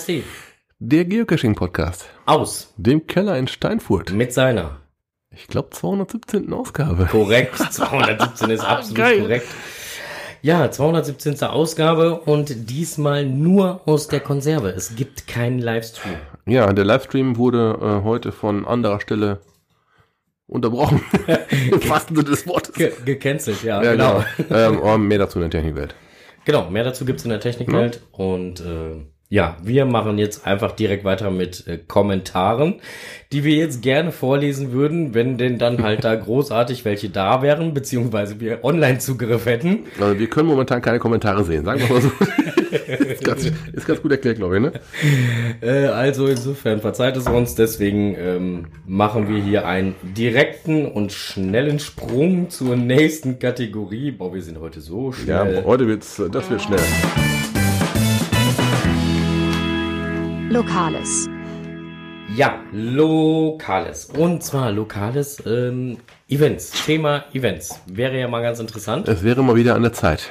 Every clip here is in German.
KSD. Der Geocaching-Podcast. Aus. Dem Keller in Steinfurt. Mit seiner. Ich glaube 217. Ausgabe. Korrekt. 217 ist absolut Geil. korrekt. Ja, 217. Ausgabe und diesmal nur aus der Konserve. Es gibt keinen Livestream. Ja, der Livestream wurde äh, heute von anderer Stelle unterbrochen. Im wahrsten Sinne des Wortes. Ge gecancelt, ja, Ja, genau. genau. ähm, aber mehr dazu in der Technikwelt. Genau, mehr dazu gibt's in der Technikwelt. Und äh, ja, wir machen jetzt einfach direkt weiter mit äh, Kommentaren, die wir jetzt gerne vorlesen würden, wenn denn dann halt da großartig welche da wären, beziehungsweise wir Online-Zugriff hätten. Also wir können momentan keine Kommentare sehen, sagen wir mal so. ist, ganz, ist ganz gut erklärt, glaube ich, ne? Äh, also insofern verzeiht es uns, deswegen ähm, machen wir hier einen direkten und schnellen Sprung zur nächsten Kategorie. Boah, wir sind heute so Ja, schnell. heute wird's, das wird schnell. Lokales. Ja, Lokales. Und zwar Lokales ähm, Events. Thema Events. Wäre ja mal ganz interessant. Es wäre mal wieder an der Zeit.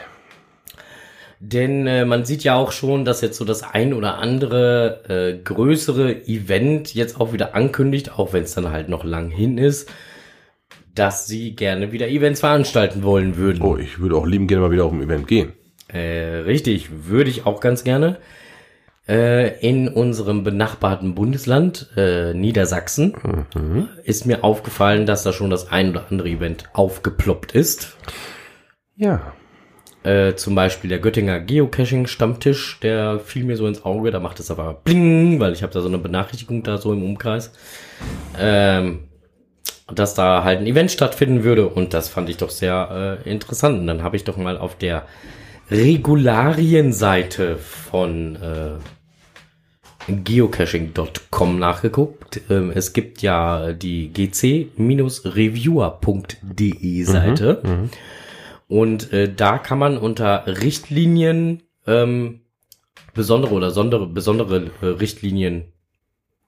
Denn äh, man sieht ja auch schon, dass jetzt so das ein oder andere äh, größere Event jetzt auch wieder ankündigt, auch wenn es dann halt noch lang hin ist, dass sie gerne wieder Events veranstalten wollen würden. Oh, ich würde auch lieben gerne mal wieder auf ein Event gehen. Äh, richtig, würde ich auch ganz gerne. Äh, in unserem benachbarten Bundesland, äh, Niedersachsen, ist mir aufgefallen, dass da schon das ein oder andere Event aufgeploppt ist. Ja. Äh, zum Beispiel der Göttinger Geocaching-Stammtisch, der fiel mir so ins Auge. Da macht es aber bling, weil ich habe da so eine Benachrichtigung da so im Umkreis, ähm, dass da halt ein Event stattfinden würde. Und das fand ich doch sehr äh, interessant. Und dann habe ich doch mal auf der Regularienseite von äh, geocaching.com nachgeguckt. Ähm, es gibt ja die gc-reviewer.de Seite. Und äh, da kann man unter Richtlinien ähm, besondere oder sondere, besondere äh, Richtlinien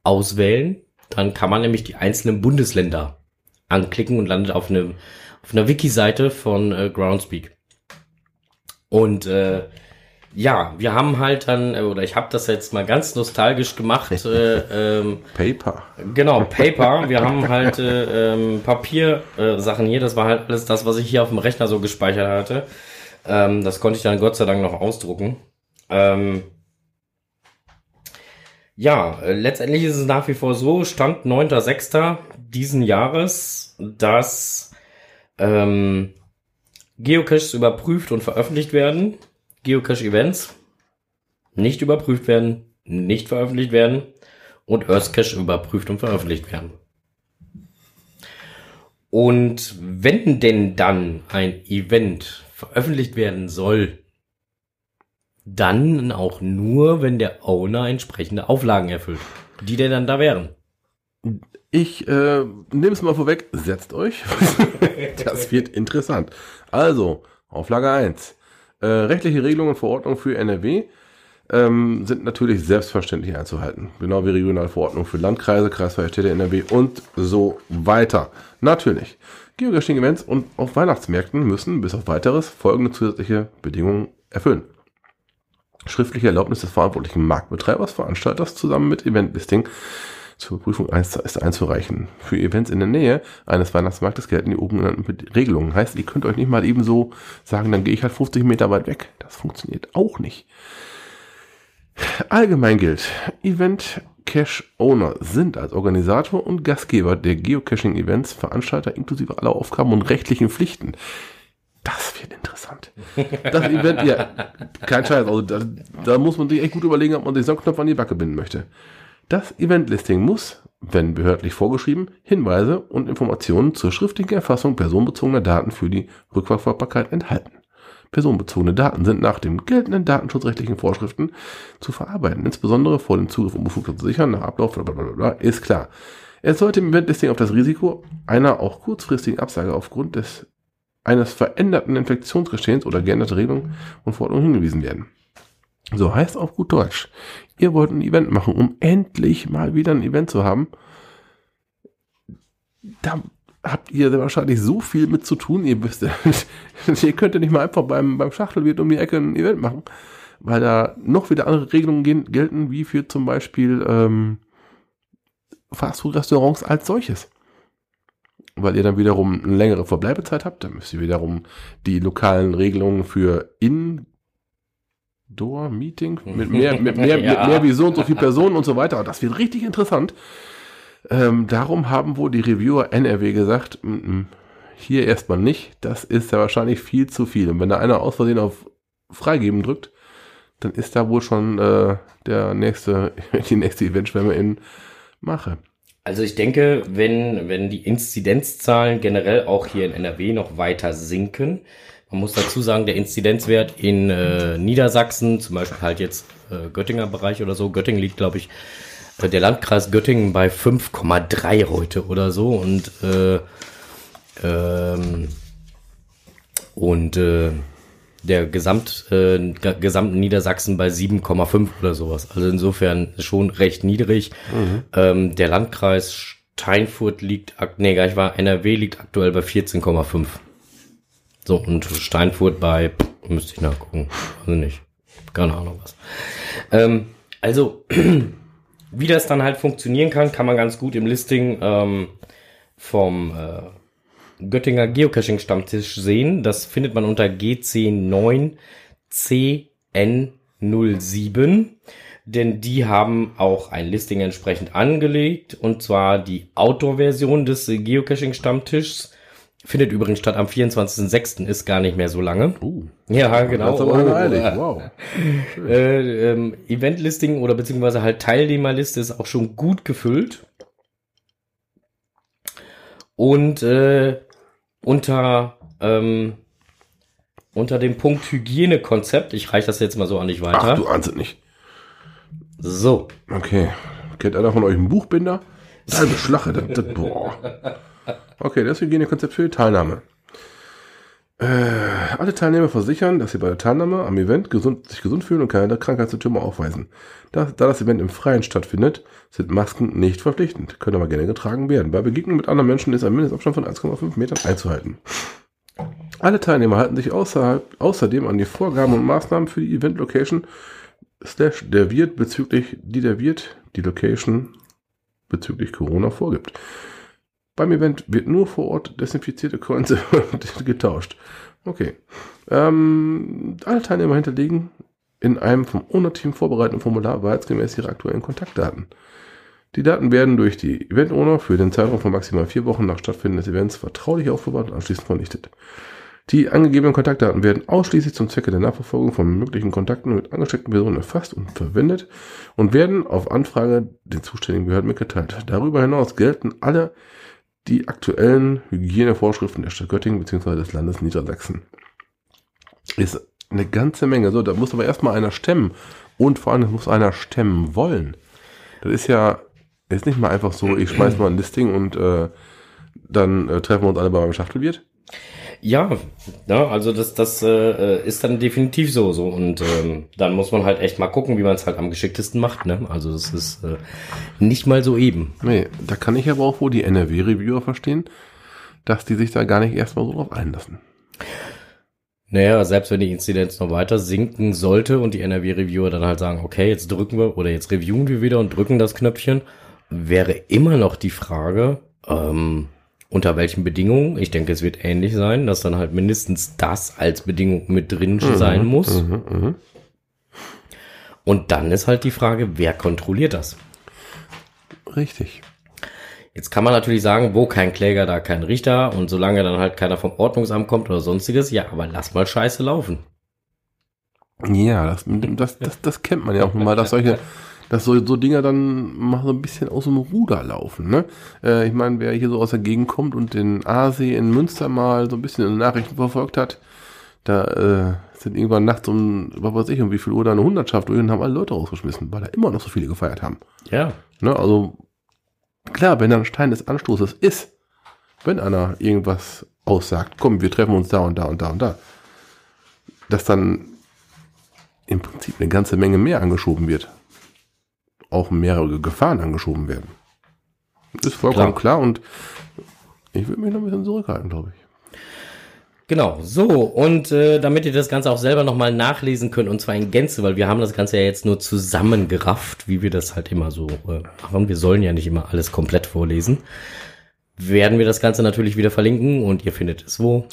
auswählen. Dann kann man nämlich die einzelnen Bundesländer anklicken und landet auf, einem, auf einer Wiki-Seite von äh, Groundspeak. Und äh, ja, wir haben halt dann, äh, oder ich habe das jetzt mal ganz nostalgisch gemacht, äh, ähm, Paper. Genau, Paper. Wir haben halt äh, ähm, Papiersachen äh, Sachen hier. Das war halt alles das, was ich hier auf dem Rechner so gespeichert hatte. Ähm, das konnte ich dann Gott sei Dank noch ausdrucken. Ähm, ja, äh, letztendlich ist es nach wie vor so, Stand 9.6. diesen Jahres, dass ähm, Geocaches überprüft und veröffentlicht werden. Geocache-Events nicht überprüft werden, nicht veröffentlicht werden und Earthcache überprüft und veröffentlicht werden. Und wenn denn dann ein Event veröffentlicht werden soll, dann auch nur, wenn der Owner entsprechende Auflagen erfüllt, die denn dann da wären. Ich äh, nehme es mal vorweg, setzt euch. das wird interessant. Also, Auflage 1. Äh, rechtliche Regelungen und Verordnungen für NRW ähm, sind natürlich selbstverständlich einzuhalten. Genau wie Regionalverordnungen für Landkreise, kreisfreie Städte NRW und so weiter. Natürlich. Geocaching-Events und auf Weihnachtsmärkten müssen bis auf weiteres folgende zusätzliche Bedingungen erfüllen. Schriftliche Erlaubnis des verantwortlichen Marktbetreibers, Veranstalters zusammen mit Eventlisting zur Prüfung ist einzureichen. Für Events in der Nähe eines Weihnachtsmarktes gelten die oben genannten Regelungen. Heißt, ihr könnt euch nicht mal eben so sagen, dann gehe ich halt 50 Meter weit weg. Das funktioniert auch nicht. Allgemein gilt, Event Cache Owner sind als Organisator und Gastgeber der Geocaching Events Veranstalter inklusive aller Aufgaben und rechtlichen Pflichten. Das wird interessant. Das Event, ja, kein Scheiß, also da, da muss man sich echt gut überlegen, ob man sich so einen Knopf an die Backe binden möchte. Das Eventlisting muss, wenn behördlich vorgeschrieben, Hinweise und Informationen zur schriftlichen Erfassung personenbezogener Daten für die Rückverfolgbarkeit enthalten. Personenbezogene Daten sind nach den geltenden datenschutzrechtlichen Vorschriften zu verarbeiten, insbesondere vor dem Zugriff und Befugnis zu sichern, nach Ablauf, bla bla bla bla, ist klar. Es sollte im Eventlisting auf das Risiko einer auch kurzfristigen Absage aufgrund des eines veränderten Infektionsgeschehens oder geänderter Regelungen und Verordnungen hingewiesen werden. So heißt auf gut Deutsch. Ihr wollt ein Event machen, um endlich mal wieder ein Event zu haben. Da habt ihr wahrscheinlich so viel mit zu tun. Ihr wisst, ihr könnt ja nicht mal einfach beim, beim Schachtelwirt um die Ecke ein Event machen. weil da noch wieder andere Regelungen gel- gelten, wie für zum Beispiel ähm, Fastfood-Restaurants als solches. Weil ihr dann wiederum eine längere Verbleibezeit habt, dann müsst ihr wiederum die lokalen Regelungen für Indoor-Meeting mit mehr, mit mehr, Ja. mit mehr wie so und so viele Personen und so weiter. Das wird richtig interessant. Ähm, darum haben wohl die Reviewer NRW gesagt, "Mm, mm, hier erstmal nicht, das ist ja wahrscheinlich viel zu viel. Und wenn da einer aus Versehen auf Freigeben drückt, dann ist da wohl schon äh, der nächste, die nächste Eventschwemme in Mache. Also ich denke, wenn, wenn die Inzidenzzahlen generell auch hier in NRW noch weiter sinken, man muss dazu sagen, der Inzidenzwert in äh, Niedersachsen, zum Beispiel halt jetzt äh, Göttinger Bereich oder so, Göttingen liegt, glaube ich, äh, der Landkreis Göttingen bei 5,3 heute oder so und äh, ähm, und äh, der Gesamt, äh, ge- gesamten Niedersachsen bei 7,5 oder sowas. Also insofern schon recht niedrig. Ähm, der Landkreis Steinfurt liegt, nee, gar nicht wahr, NRW liegt aktuell bei 14,5. So, und Steinfurt bei, müsste ich nachgucken, also nicht, keine Ahnung was. Ähm, also, wie das dann halt funktionieren kann, kann man ganz gut im Listing ähm, vom äh, Göttinger Geocaching-Stammtisch sehen. Das findet man unter GC9CN07. Denn die haben auch ein Listing entsprechend angelegt. Und zwar die Outdoor-Version des Geocaching-Stammtischs. Findet übrigens statt am 24.06. Ist gar nicht mehr so lange. Uh, Ja, genau. das aber Oh, eilig. Wow. äh, ähm, Event-Listing oder beziehungsweise halt Teilnehmerliste ist auch schon gut gefüllt. Und äh, unter, ähm, unter dem Punkt Hygienekonzept, ich reiche das jetzt mal so an dich weiter. Ach, du ahnst es nicht. so, Okay. Kennt einer von euch einen Buchbinder? Halbe Schlache. Das, das, boah. Okay, das Hygienekonzept für die Teilnahme. Äh, alle Teilnehmer versichern, dass sie bei der Teilnahme am Event gesund, sich gesund fühlen und keine Krankheitssymptome aufweisen. Da, da das Event im Freien stattfindet, sind Masken nicht verpflichtend, können aber gerne getragen werden. Bei Begegnungen mit anderen Menschen ist ein Mindestabstand von 1,5 Metern einzuhalten. Alle Teilnehmer halten sich außerhalb, außerdem an die Vorgaben und Maßnahmen für die Event-Location slash der Wirt bezüglich, die der Wirt die Location bezüglich Corona vorgibt. Beim Event wird nur vor Ort desinfizierte Coins getauscht. Okay. Ähm, alle Teilnehmer hinterlegen in einem vom Owner-Team vorbereiteten Formular wahrheitsgemäß ihre aktuellen Kontaktdaten. Die Daten werden durch die Event-Owner für den Zeitraum von maximal vier Wochen nach Stattfinden des Events vertraulich aufbewahrt und anschließend vernichtet. Die angegebenen Kontaktdaten werden ausschließlich zum Zwecke der Nachverfolgung von möglichen Kontakten mit angesteckten Personen erfasst und verwendet und werden auf Anfrage den zuständigen Behörden mitgeteilt. Darüber hinaus gelten alle die aktuellen Hygienevorschriften der Stadt Göttingen bzw. des Landes Niedersachsen. Ist eine ganze Menge. So, da muss aber erstmal einer stemmen. Und vor allem muss einer stemmen wollen. Das ist ja ist nicht mal einfach so, ich schmeiß mal ein Listing und äh, dann äh, treffen wir uns alle bei meinem Schachtelwirt. Ja, ja, also das, das äh, ist dann definitiv so, so. Und ähm, dann muss man halt echt mal gucken, wie man es halt am geschicktesten macht, ne? Also das ist äh, nicht mal so eben. Nee, da kann ich aber auch wohl die NRW-Reviewer verstehen, dass die sich da gar nicht erstmal so drauf einlassen. Naja, selbst wenn die Inzidenz noch weiter sinken sollte und die NRW-Reviewer dann halt sagen, okay, jetzt drücken wir oder jetzt reviewen wir wieder und drücken das Knöpfchen, wäre immer noch die Frage, ähm, unter welchen Bedingungen. Ich denke, es wird ähnlich sein, dass dann halt mindestens das als Bedingung mit drin sein muss. Mhm, mhm. Und dann ist halt die Frage, wer kontrolliert das? Richtig. Jetzt kann man natürlich sagen, wo kein Kläger, da kein Richter und solange dann halt keiner vom Ordnungsamt kommt oder sonstiges, ja, aber lass mal Scheiße laufen. Ja, das, das, das, das kennt man ja auch mal, dass solche, dass so, so Dinger dann mal so ein bisschen aus dem Ruder laufen. Ne? Äh, ich meine, wer hier so aus der Gegend kommt und den Aasee in Münster mal so ein bisschen in den Nachrichten verfolgt hat, da äh, sind irgendwann nachts um, was weiß ich, um wie viel Uhr da eine Hundertschaft durch und haben alle Leute rausgeschmissen, weil da immer noch so viele gefeiert haben. Ja, Ne? Also klar, wenn da ein Stein des Anstoßes ist, wenn einer irgendwas aussagt, komm, wir treffen uns da und da und da und da, dass dann im Prinzip eine ganze Menge mehr angeschoben wird. Auch mehrere Gefahren angeschoben werden. Ist vollkommen klar, und ich würde mich noch ein bisschen zurückhalten, glaube ich. Genau, so, und äh, damit ihr das Ganze auch selber nochmal nachlesen könnt, und zwar in Gänze, weil wir haben das Ganze ja jetzt nur zusammengerafft, wie wir das halt immer so äh, machen. Wir sollen ja nicht immer alles komplett vorlesen. Werden wir das Ganze natürlich wieder verlinken und ihr findet es wo?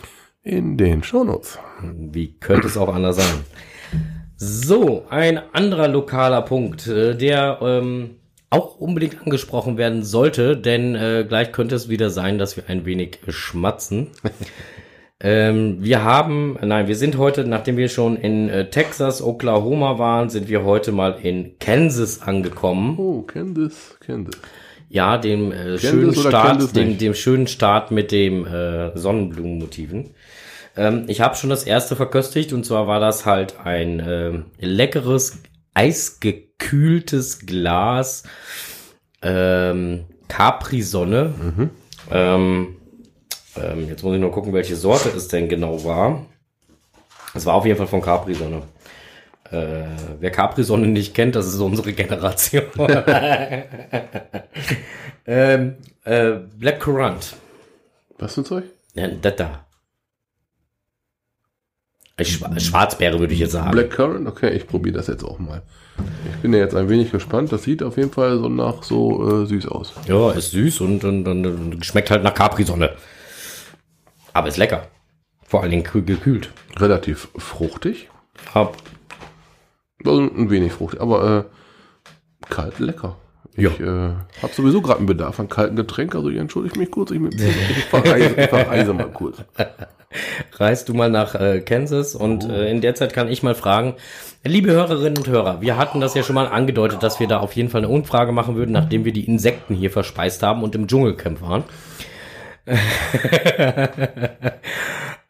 In den Shownotes. Wie könnte es auch anders sein? So, ein anderer lokaler Punkt, äh, der ähm, auch unbedingt angesprochen werden sollte, denn äh, gleich könnte es wieder sein, dass wir ein wenig schmatzen. ähm, wir haben, nein, wir sind heute, nachdem wir schon in äh, Texas, Oklahoma waren, sind wir heute mal in Kansas angekommen. Oh, Kansas, Kansas. Ja, dem äh, schönen Start, dem, dem schönen Start mit dem äh, Sonnenblumenmotiven. Ähm, ich habe schon das erste verköstigt und zwar war das halt ein äh, leckeres, eisgekühltes Glas ähm, Capri-Sonne. Mhm. Ähm, ähm, jetzt muss ich nur gucken, welche Sorte es denn genau war. Es war auf jeden Fall von Capri-Sonne. Äh, wer Capri-Sonne nicht kennt, das ist unsere Generation. ähm, äh, Black Currant. Was für ein Zeug? Ja, das da. Schwarzbeere würde ich jetzt sagen. Black Currant, okay, ich probiere das jetzt auch mal. Ich bin ja jetzt ein wenig gespannt. Das sieht auf jeden Fall so nach so äh, süß aus. Ja, ist süß und, und, und schmeckt halt nach Capri-Sonne. Aber ist lecker. Vor allen Dingen gekühlt. Relativ fruchtig. Hab. Also ein wenig fruchtig, aber äh, kalt lecker. Ich äh, habe sowieso gerade einen Bedarf an kalten Getränk, also ich entschuldige mich kurz, ich, ich, verreise, ich verreise mal kurz. Reist du mal nach äh, Kansas und oh. äh, in der Zeit kann ich mal fragen, liebe Hörerinnen und Hörer, wir hatten das ja schon mal angedeutet, dass wir da auf jeden Fall eine Umfrage machen würden, nachdem wir die Insekten hier verspeist haben und im Dschungelcamp waren.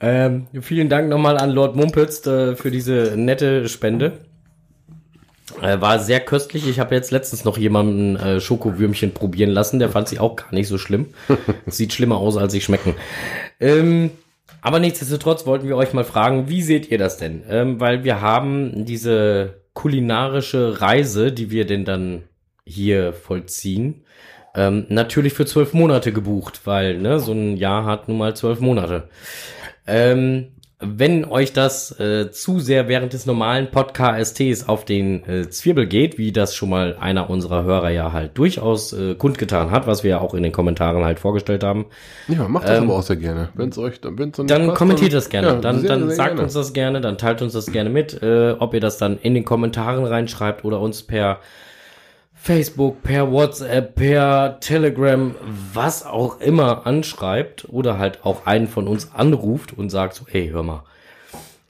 ähm, vielen Dank nochmal an Lord Mumpitz äh, für diese nette Spende. Äh, war sehr köstlich. Ich habe jetzt letztens noch jemanden äh, Schokowürmchen probieren lassen. Der fand sie auch gar nicht so schlimm. Sieht schlimmer aus, als sie schmecken. Ähm, aber nichtsdestotrotz wollten wir euch mal fragen, wie seht ihr das denn? Ähm, weil wir haben diese kulinarische Reise, die wir denn dann hier vollziehen, ähm, natürlich für zwölf Monate gebucht, weil ne, so ein Jahr hat nun mal zwölf Monate. Ähm, wenn euch das äh, zu sehr während des normalen Podcasts auf den äh, Zwirbel geht, wie das schon mal einer unserer Hörer ja halt durchaus äh, kundgetan hat, was wir ja auch in den Kommentaren halt vorgestellt haben. Ja, macht das ähm, aber auch sehr gerne. Wenn's euch, dann, wenn's dann, dann passt, kommentiert dann, das gerne. Ja, dann sehr, dann sehr sagt gerne. uns das gerne, dann teilt uns das gerne mit, äh, ob ihr das dann in den Kommentaren reinschreibt oder uns per Facebook, per WhatsApp, per Telegram, was auch immer anschreibt oder halt auch einen von uns anruft und sagt so, hey, hör mal,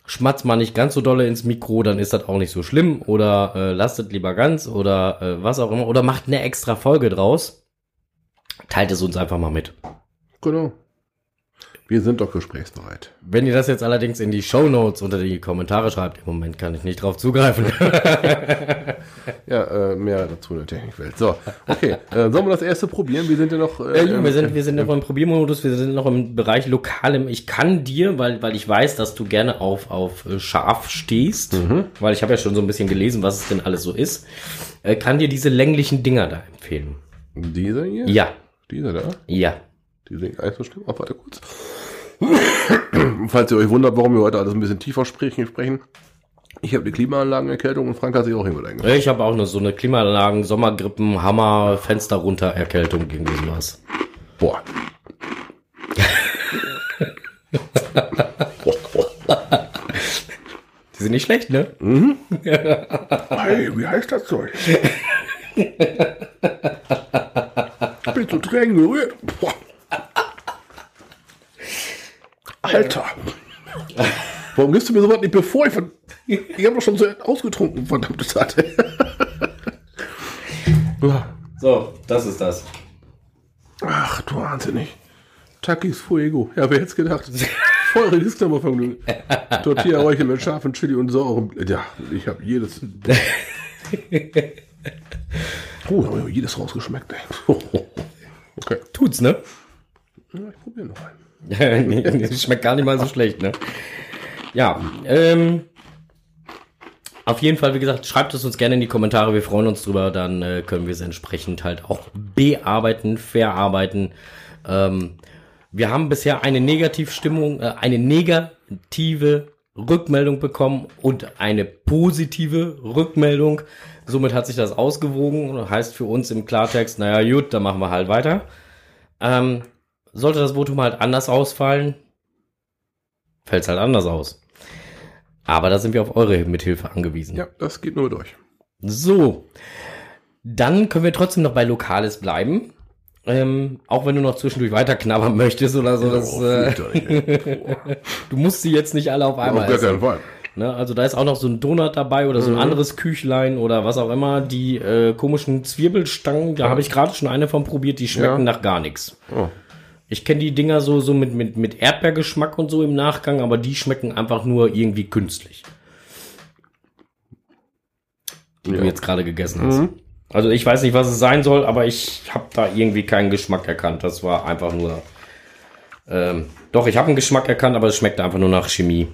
schmatz mal nicht ganz so dolle ins Mikro, dann ist das auch nicht so schlimm oder äh, lasst lieber ganz oder äh, was auch immer oder macht eine extra Folge draus. Teilt es uns einfach mal mit. Genau. Wir sind doch gesprächsbereit. Wenn ihr das jetzt allerdings in die Show Notes unter die Kommentare schreibt, im Moment kann ich nicht drauf zugreifen. ja, äh, mehr dazu in der Technikwelt. So, okay. Äh, sollen wir das erste probieren? Wir sind ja noch. Äh, äh, wir sind, wir sind noch im Probiermodus. Wir sind noch im Bereich lokalem. Ich kann dir, weil, weil ich weiß, dass du gerne auf, auf äh, scharf stehst, mhm. weil ich habe ja schon so ein bisschen gelesen, was es denn alles so ist, äh, kann dir diese länglichen Dinger da empfehlen. Dieser hier? Ja. Dieser da? Ja. Die sind gar nicht so schlimm. Oh, warte kurz. Falls ihr euch wundert, warum wir heute alles ein bisschen tiefer sprechen, sprechen. Ich habe die Klimaanlagenerkältung und Frank hat sich auch irgendwo eingebaut. Ich habe auch nur so eine Klimaanlagen, Sommergrippen, Hammer, Fenster runter Erkältung gegen sowas. Boah. Die sind nicht schlecht, ne? Mhm. hey, wie heißt das Zeug? Ich bin zu Tränen gerührt. Boah. Alter. Warum gibst du mir sowas nicht bevor ich von. Ich habe doch schon so ausgetrunken, verdammte Zeit. so, das ist das. Ach, du wahnsinnig. Takis Fuego. Ja, wer hätte gedacht? Voll Registervermögen. Tortilla Räuchel mit scharfen Chili und saurem. Ja, ich habe jedes. Oh, habe jedes rausgeschmeckt. okay. Tut's, ne? Ja, ich probiere noch einen. Schmeckt gar nicht mal so schlecht, ne? Ja, ähm, auf jeden Fall, wie gesagt, schreibt es uns gerne in die Kommentare. Wir freuen uns drüber. Dann äh, können wir es entsprechend halt auch bearbeiten, verarbeiten. Ähm, Wir haben bisher eine Negativstimmung, äh, eine negative Rückmeldung bekommen und eine positive Rückmeldung. Somit hat sich das ausgewogen. Heißt für uns im Klartext, naja, gut, dann machen wir halt weiter. Ähm, sollte das Votum halt anders ausfallen, fällt es halt anders aus. Aber da sind wir auf eure Mithilfe angewiesen. Ja, das geht nur durch. So, dann können wir trotzdem noch bei Lokales bleiben. Ähm, auch wenn du noch zwischendurch weiter knabbern möchtest oder so. Das, Oh, äh, du musst sie jetzt nicht alle auf einmal Auf essen. Fall. Ne? Also da ist auch noch so ein Donut dabei oder so ein anderes Küchlein oder was auch immer. Die äh, komischen Zwiebelstangen, da habe ich gerade schon eine von probiert, die schmecken Ja. nach gar nichts. Oh. Ich kenne die Dinger so, so mit, mit, mit Erdbeergeschmack und so im Nachgang, aber die schmecken einfach nur irgendwie künstlich. Die Ja. du jetzt gerade gegessen hast. Also ich weiß nicht, was es sein soll, aber ich habe da irgendwie keinen Geschmack erkannt. Das war einfach nur. Ähm, doch, ich habe einen Geschmack erkannt, aber es schmeckt einfach nur nach Chemie.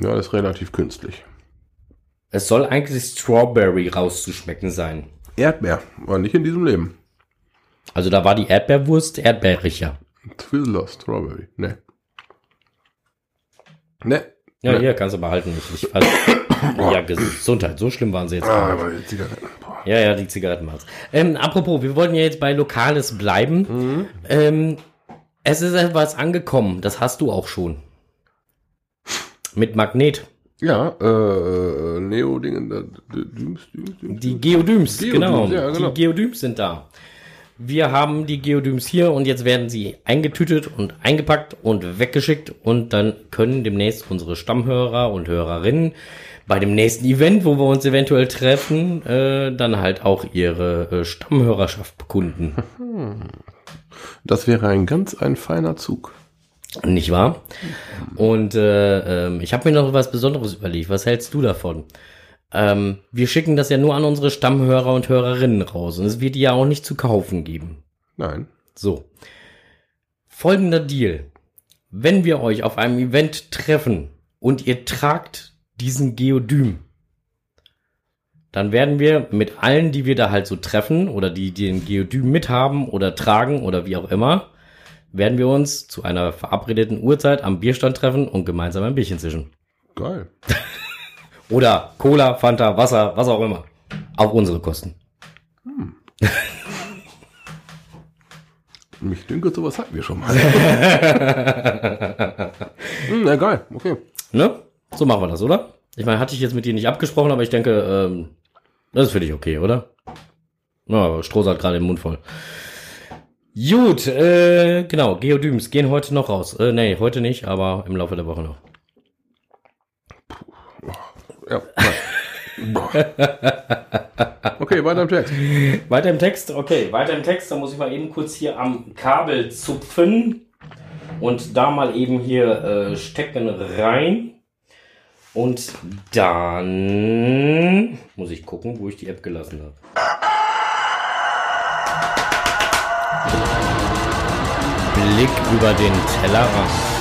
Ja, das ist relativ künstlich. Es soll eigentlich Strawberry rauszuschmecken sein. Erdbeer, aber nicht in diesem Leben. Also da war die Erdbeerwurst erdbeeriger. Twizzler Strawberry. Ne. Ne. Ja, Ne. hier kannst du behalten. Ich, ich, also, ja, Gesundheit. So schlimm waren sie jetzt. Ah, aber die Zigaretten. Boah. Ja, ja, die Zigaretten waren's. Ähm, apropos, wir wollten ja jetzt bei Lokales bleiben. Ähm, es ist etwas angekommen. Das hast du auch schon. Mit Magnet. Ja, äh, Neo-Dingen, Düms, Düms, Düms. Die Geodyms, Geodyms, genau. ja, genau. Die Geodyms sind da. Wir haben die Geodyms hier und jetzt werden sie eingetütet und eingepackt und weggeschickt und dann können demnächst unsere Stammhörer und Hörerinnen bei dem nächsten Event, wo wir uns eventuell treffen, äh, dann halt auch ihre äh, Stammhörerschaft bekunden. Das wäre ein ganz ein feiner Zug. Nicht wahr? Und äh, ähm, ich habe mir noch was Besonderes überlegt. Was hältst du davon? Ähm, wir schicken das ja nur an unsere Stammhörer und Hörerinnen raus und es wird die ja auch nicht zu kaufen geben. Nein. So. Folgender Deal. Wenn wir euch auf einem Event treffen und ihr tragt diesen Geodym, dann werden wir mit allen, die wir da halt so treffen oder die, die den Geodym mithaben oder tragen oder wie auch immer, werden wir uns zu einer verabredeten Uhrzeit am Bierstand treffen und gemeinsam ein Bierchen zischen. Geil. Oder Cola, Fanta, Wasser, was auch immer. Auf unsere Kosten. Mich dünkt, sowas hatten wir schon mal. hm, na geil, okay. Ne? So machen wir das, oder? Ich meine, hatte ich jetzt mit dir nicht abgesprochen, aber ich denke, ähm, das ist für dich okay, oder? Na, Stroh hat gerade den Mund voll. Gut, äh, genau, Geodyms gehen heute noch raus. Äh, nee, heute nicht, aber im Laufe der Woche noch. Ja. okay, weiter im Text. Weiter im Text, okay, weiter im Text, da muss ich mal eben kurz hier am Kabel zupfen und da mal eben hier äh, stecken rein. Und dann muss ich gucken, wo ich die App gelassen habe. Blick über den Tellerrand.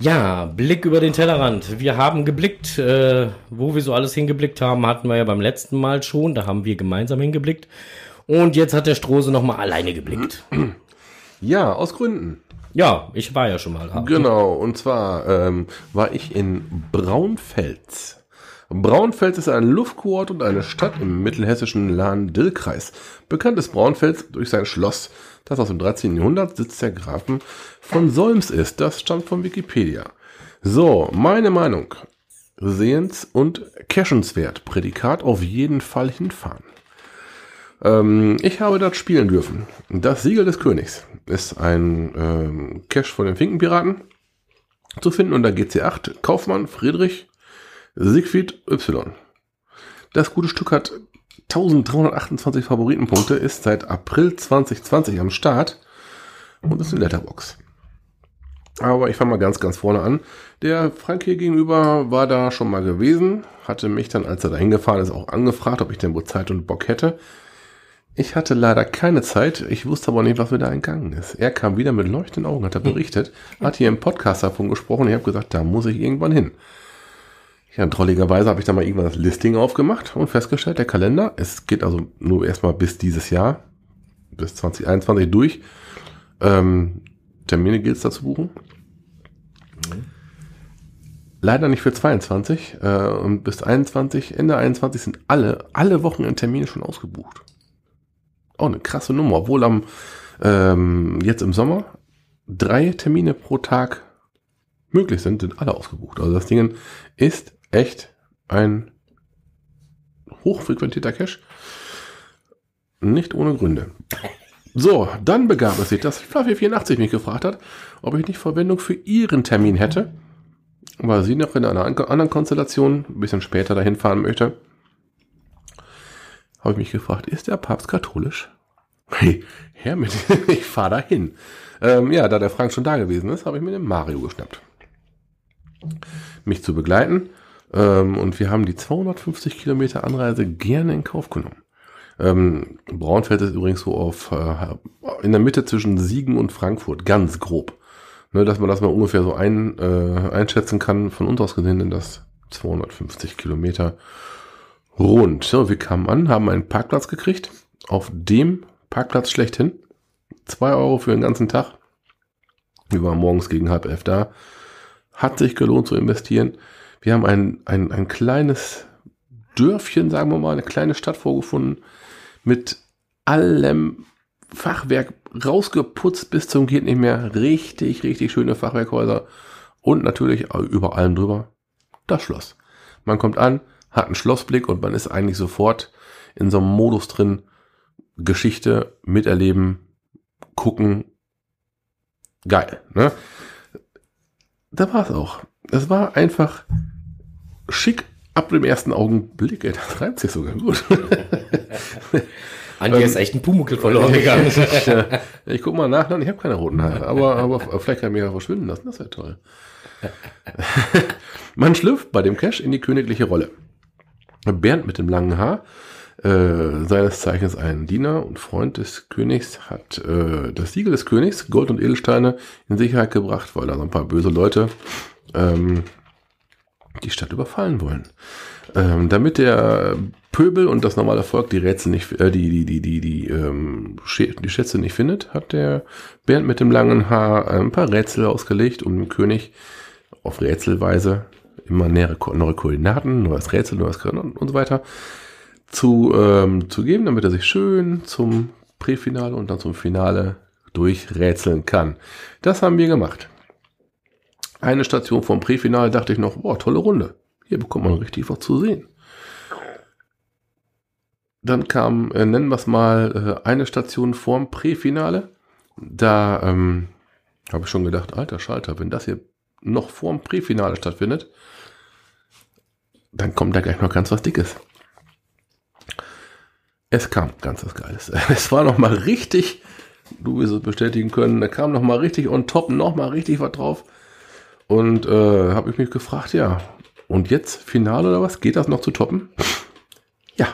Ja, Blick über den Tellerrand. Wir haben geblickt, äh, wo wir so alles hingeblickt haben, hatten wir ja beim letzten Mal schon. Da haben wir gemeinsam hingeblickt. Und jetzt hat der Strose noch mal alleine geblickt. Ja, aus Gründen. Ja, ich war ja schon mal da. Genau, und zwar ähm, war ich in Braunfels. Braunfels ist ein Luftkurort und eine Stadt im mittelhessischen Lahn-Dill-Kreis. Bekannt ist Braunfels durch sein Schloss, das aus dem 13. Jahrhundert Sitz der Grafen von Solms ist. Das stammt von Wikipedia. So, meine Meinung. Sehens- und cashenswert. Prädikat auf jeden Fall hinfahren. Ähm, ich habe dort spielen dürfen. Das Siegel des Königs ist ein ähm, Cache von den Finkenpiraten zu finden unter GC8 Kaufmann Friedrich Siegfried Y. Das gute Stück hat 1328 Favoritenpunkte, ist seit April 2020 am Start und ist eine Letterbox. Aber ich fange mal ganz, ganz vorne an. Der Frank hier gegenüber war da schon mal gewesen, hatte mich dann, als er da hingefahren ist, auch angefragt, ob ich denn wohl Zeit und Bock hätte. Ich hatte leider keine Zeit, ich wusste aber nicht, was mir da entgangen ist. Er kam wieder mit leuchtenden Augen, hat er berichtet, hat hier im Podcast davon gesprochen, ich habe gesagt, da muss ich irgendwann hin. Ja, und trolligerweise habe ich da mal irgendwann das Listing aufgemacht und festgestellt, der Kalender, es geht also nur erstmal bis dieses Jahr, bis 2021 durch. Ähm, Termine gilt es da zu buchen. Leider nicht für 22 äh, und bis 21, Ende 21 sind alle, alle Wochenendtermine schon ausgebucht. Auch eine krasse Nummer, obwohl am ähm, jetzt im Sommer drei Termine pro Tag möglich sind, sind alle ausgebucht. Also das Ding ist echt ein hochfrequentierter Cache. Nicht ohne Gründe. So, dann begab es sich, dass Fluffy84 mich gefragt hat, ob ich nicht Verwendung für ihren Termin hätte, weil sie noch in einer anderen Konstellation ein bisschen später dahin fahren möchte. Habe ich mich gefragt, ist der Papst katholisch? Hey, her mit, ich fahre dahin. Ähm, ja, da der Frank schon da gewesen ist, habe ich mir den Mario geschnappt. Mich zu begleiten. Ähm, und wir haben die 250 Kilometer Anreise gerne in Kauf genommen. Ähm, Braunfeld ist übrigens so auf äh, in der Mitte zwischen Siegen und Frankfurt, ganz grob. Ne, dass man das mal ungefähr so ein, äh, einschätzen kann, von uns aus gesehen sind das 250 Kilometer rund. So, wir kamen an, haben einen Parkplatz gekriegt, auf dem Parkplatz schlechthin. Zwei Euro für den ganzen Tag. Wir waren morgens gegen halb elf da. Hat sich gelohnt zu investieren. Wir haben ein, ein, ein kleines Dörfchen, sagen wir mal, eine kleine Stadt vorgefunden mit allem Fachwerk rausgeputzt bis zum geht nicht mehr. Richtig, richtig schöne Fachwerkhäuser. Und natürlich über allem drüber das Schloss. Man kommt an, hat einen Schlossblick und man ist eigentlich sofort in so einem Modus drin. Geschichte miterleben, gucken. Geil, ne? Da war es auch. Es war einfach schick ab dem ersten Augenblick. Das reimt sich sogar gut. Andi ist echt ein Pumuckel verloren gegangen. ich, ich guck mal nach, nein, ich habe keine roten Haare, aber, aber vielleicht kann ich mich ja verschwinden lassen, das wäre toll. Man schlüpft bei dem Cash in die königliche Rolle. Bernd mit dem langen Haar, äh, seines Zeichens ein Diener und Freund des Königs, hat äh, das Siegel des Königs, Gold und Edelsteine, in Sicherheit gebracht, weil da so ein paar böse Leute ähm, die Stadt überfallen wollen. Ähm, damit der Pöbel und das normale Volk die Rätsel nicht, äh, die, die, die, die, die, ähm, die Schätze nicht findet, hat der Bernd mit dem langen Haar ein paar Rätsel ausgelegt, um dem König auf Rätselweise immer nähere, neue Koordinaten, neues Rätsel, neues und, und so weiter zu, ähm, zu geben, damit er sich schön zum Präfinale und dann zum Finale durchrätseln kann. Das haben wir gemacht. Eine Station vom Präfinale dachte ich noch, boah, tolle Runde. Hier bekommt man richtig was zu sehen. Dann kam, äh, nennen wir es mal, äh, eine Station vorm Präfinale. Da ähm, habe ich schon gedacht, alter Schalter, wenn das hier noch vorm Präfinale stattfindet, dann kommt da gleich noch ganz was Dickes. Es kam ganz was Geiles. Es war noch mal richtig, du wirst es bestätigen können, da kam noch mal richtig on top, noch mal richtig was drauf. Und äh, habe ich mich gefragt, ja, und jetzt Finale oder was? Geht das noch zu toppen? Ja,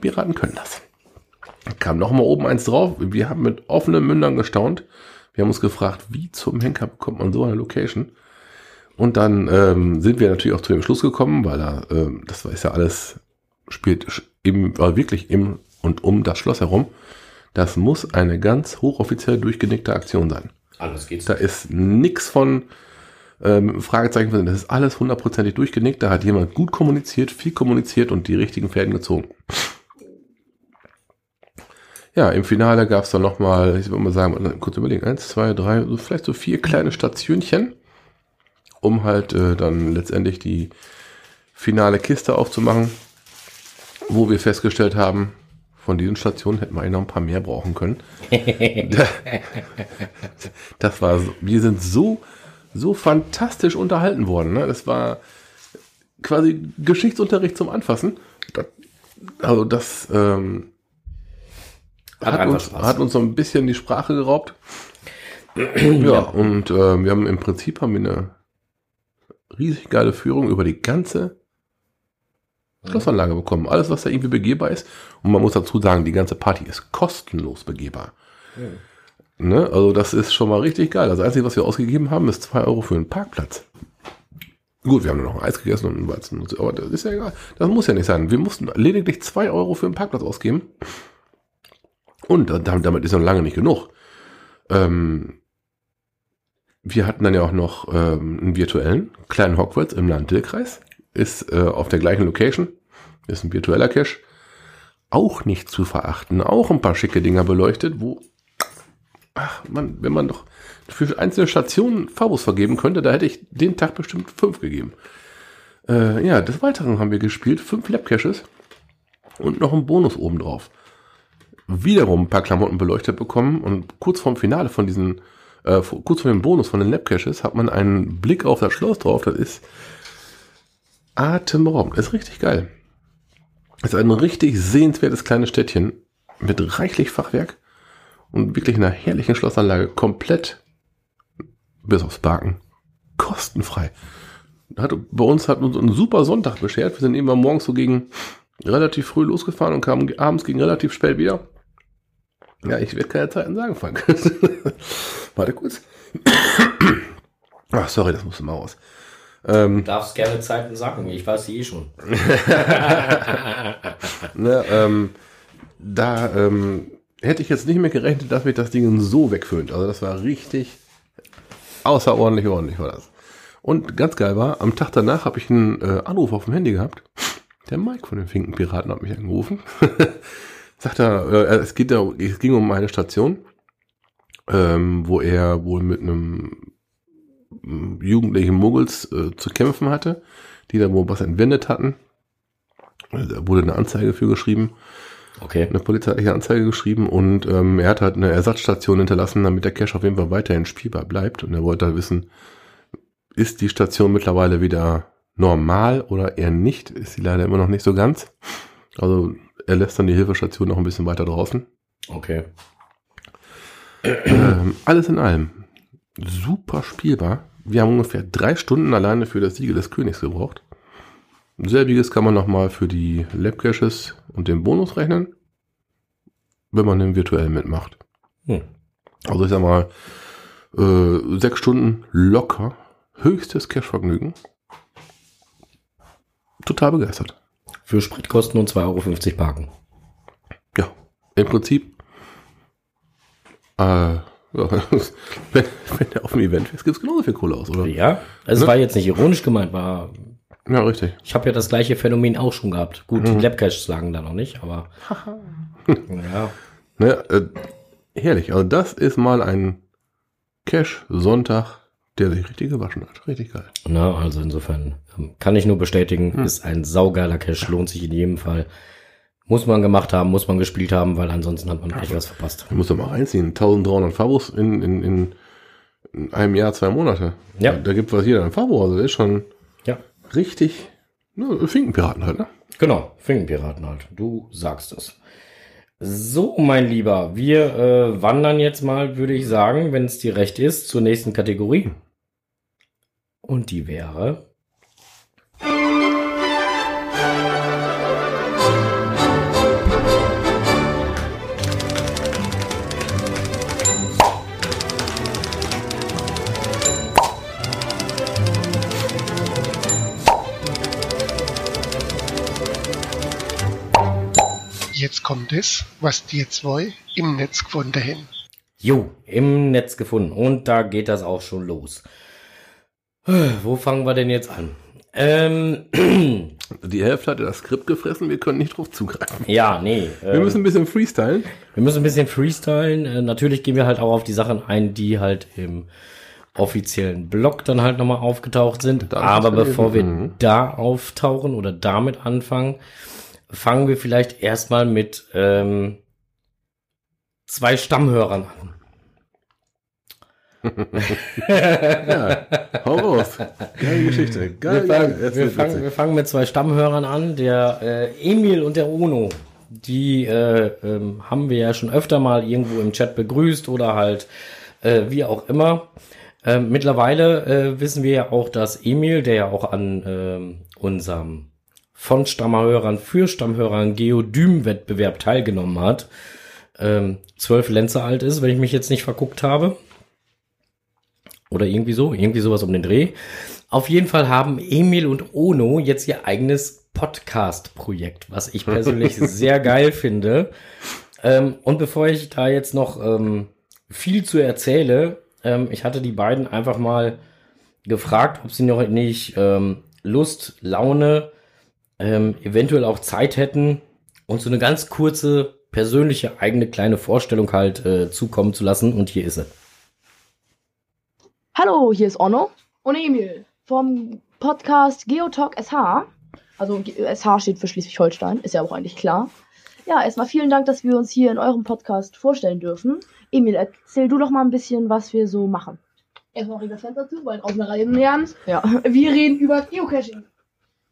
Piraten können das. Kam noch mal oben eins drauf. Wir haben mit offenen Mündern gestaunt. Wir haben uns gefragt, wie zum Henker bekommt man so eine Location? Und dann ähm, sind wir natürlich auch zu dem Schluss gekommen, weil da, ähm, das ist ja alles, spielt im, äh, wirklich im und um das Schloss herum. Das muss eine ganz hochoffiziell durchgenickte Aktion sein. Alles geht's. Da ist nix von, ähm, Fragezeichen Das ist alles hundertprozentig durchgenickt. Da hat jemand gut kommuniziert, viel kommuniziert und die richtigen Fäden gezogen. Ja, im Finale gab es dann nochmal, ich würde mal sagen, kurz überlegen, eins, zwei, drei, so vielleicht so vier kleine Stationchen, um halt äh, dann letztendlich die finale Kiste aufzumachen, wo wir festgestellt haben, von diesen Stationen hätten wir eigentlich noch ein paar mehr brauchen können. das war so, wir sind so so fantastisch unterhalten worden. Ne? Das war quasi Geschichtsunterricht zum Anfassen. Das, also das ähm, hat, hat, uns, hat, uns, so ein bisschen die Sprache geraubt. ja, und äh, wir haben im Prinzip haben wir eine riesig geile Führung über die ganze Schlossanlage bekommen. Alles, was da irgendwie begehbar ist. Und man muss dazu sagen, die ganze Party ist kostenlos begehbar. Ne? Also das ist schon mal richtig geil. Das Einzige, was wir ausgegeben haben, ist zwei Euro für einen Parkplatz. Gut, wir haben nur noch Eis gegessen und einen Weizen. Aber das ist ja egal. Das muss ja nicht sein. Wir mussten lediglich zwei Euro für einen Parkplatz ausgeben. Und damit ist noch lange nicht genug. Ähm, wir hatten dann ja auch noch ähm, einen virtuellen kleinen Hogwarts im Land-Dill-Kreis. Ist äh, auf der gleichen Location. Ist ein virtueller Cache. Auch nicht zu verachten. Auch ein paar schicke Dinger beleuchtet, wo, ach man, wenn man doch für einzelne Stationen Fabus vergeben könnte, da hätte ich den Tag bestimmt fünf gegeben. Äh, ja, des Weiteren haben wir gespielt, fünf Lab-Caches und noch einen Bonus obendrauf. Wiederum ein paar Klamotten beleuchtet bekommen und kurz vorm Finale von diesen, äh, kurz vor dem Bonus von den Lab-Caches hat man einen Blick auf das Schloss drauf, das ist atemberaubend, ist richtig geil. Ist ein richtig sehenswertes kleines Städtchen mit reichlich Fachwerk und wirklich einer herrlichen Schlossanlage komplett bis aufs Baken, kostenfrei. Hat, bei uns hat uns einen super Sonntag beschert. Wir sind immer morgens so gegen relativ früh losgefahren und kamen abends gegen relativ spät wieder. Ja, ich werde keine Zeiten sagen, Frank. Warte kurz. Ach, sorry, das musste mal raus. Ähm, du darfst gerne Zeiten sagen, ich weiß sie eh schon. ne, ähm, da ähm, hätte ich jetzt nicht mehr gerechnet, dass mich das Ding so wegföhnt. Also das war richtig außerordentlich ordentlich war das. Und ganz geil war, am Tag danach habe ich einen äh, Anruf auf dem Handy gehabt. Der Mike von den Finkenpiraten hat mich angerufen. Sagt er, äh, es, geht da, es ging um eine Station, ähm, wo er wohl mit einem mm, jugendlichen Muggels äh, zu kämpfen hatte, die da wohl was entwendet hatten. Da wurde eine Anzeige für geschrieben. Okay. Eine polizeiliche Anzeige geschrieben und ähm, er hat halt eine Ersatzstation hinterlassen, damit der Cache auf jeden Fall weiterhin spielbar bleibt. Und er wollte halt wissen, ist die Station mittlerweile wieder normal oder eher nicht? Ist sie leider immer noch nicht so ganz. Also er lässt dann die Hilfestation noch ein bisschen weiter draußen. Okay. Ähm, alles in allem super spielbar. Wir haben ungefähr drei Stunden alleine für das Siegel des Königs gebraucht. Selbiges kann man nochmal für die Lab Caches und den Bonus rechnen, wenn man den virtuell mitmacht. Hm. Also ich sag mal, äh, sechs Stunden locker, höchstes Cache-Vergnügen. Total begeistert. Für Spritkosten und 2,50 Euro parken. Ja, im Prinzip, äh, wenn, wenn der auf dem Event ist, gibt es genauso viel Kohle aus, oder? Ja, also es ne? war jetzt nicht ironisch gemeint, war ja, richtig. Ich habe ja das gleiche Phänomen auch schon gehabt. Gut, mhm. die Labcaches lagen da noch nicht, aber ja. Ne, äh, herrlich. Also das ist mal ein Cash-Sonntag, der sich richtig gewaschen hat. Richtig geil. Na, also insofern ähm, kann ich nur bestätigen, hm. ist ein saugeiler Cache, lohnt sich in jedem Fall. Muss man gemacht haben, muss man gespielt haben, weil ansonsten hat man echt was verpasst. Ich muss da mal reinziehen. 1300 Fabos in, in, in, in einem Jahr, zwei Monate. Ja. Da gibt was jeder ein Fabo, also das ist schon richtig ne, Finkenpiraten halt, ne? Genau, Finkenpiraten halt. Du sagst es. So, mein Lieber, wir äh, wandern jetzt mal, würde ich sagen, wenn es dir recht ist, zur nächsten Kategorie. Und die wäre Jetzt kommt es, was die zwei im Netz gefunden haben. Jo, im Netz gefunden. Und da geht das auch schon los. Wo fangen wir denn jetzt an? Ähm, die Hälfte hat das Skript gefressen, wir können nicht drauf zugreifen. Ja, nee. Wir ähm, müssen ein bisschen freestylen. Wir müssen ein bisschen freestylen. Äh, natürlich gehen wir halt auch auf die Sachen ein, die halt im offiziellen Blog dann halt nochmal aufgetaucht sind. Aber bevor wir mhm. da auftauchen oder damit anfangen, fangen wir vielleicht erstmal mit ähm, zwei Stammhörern an. ja, hau raus. Geile Geschichte. Geil, wir, fangen, wir, fangen, wir fangen mit zwei Stammhörern an, der äh, Emil und der Uno. Die äh, ähm, haben wir ja schon öfter mal irgendwo im Chat begrüßt oder halt äh, wie auch immer. Äh, mittlerweile äh, wissen wir ja auch, dass Emil, der ja auch an äh, unserem von Stammhörern für Stammhörern Geodym-Wettbewerb teilgenommen hat. Ähm, zwölf Lenze alt ist, wenn ich mich jetzt nicht verguckt habe. Oder irgendwie so, irgendwie sowas um den Dreh. Auf jeden Fall haben Emil und Ono jetzt ihr eigenes Podcast-Projekt, was ich persönlich sehr geil finde. Ähm, und bevor ich da jetzt noch ähm, viel zu erzähle, ähm, ich hatte die beiden einfach mal gefragt, ob sie noch nicht ähm, Lust, Laune, ähm, eventuell auch Zeit hätten, uns so eine ganz kurze persönliche eigene kleine Vorstellung halt äh, zukommen zu lassen. Und hier ist sie. Hallo, hier ist Onno und Emil vom Podcast Geotalk SH. Also SH steht für Schleswig-Holstein, ist ja auch eigentlich klar. Ja, erstmal vielen Dank, dass wir uns hier in eurem Podcast vorstellen dürfen. Emil, erzähl du doch mal ein bisschen, was wir so machen. Erstmal Rieger Fans dazu, weil auf einer Reihe lernen. Ja, Wir reden über Geocaching.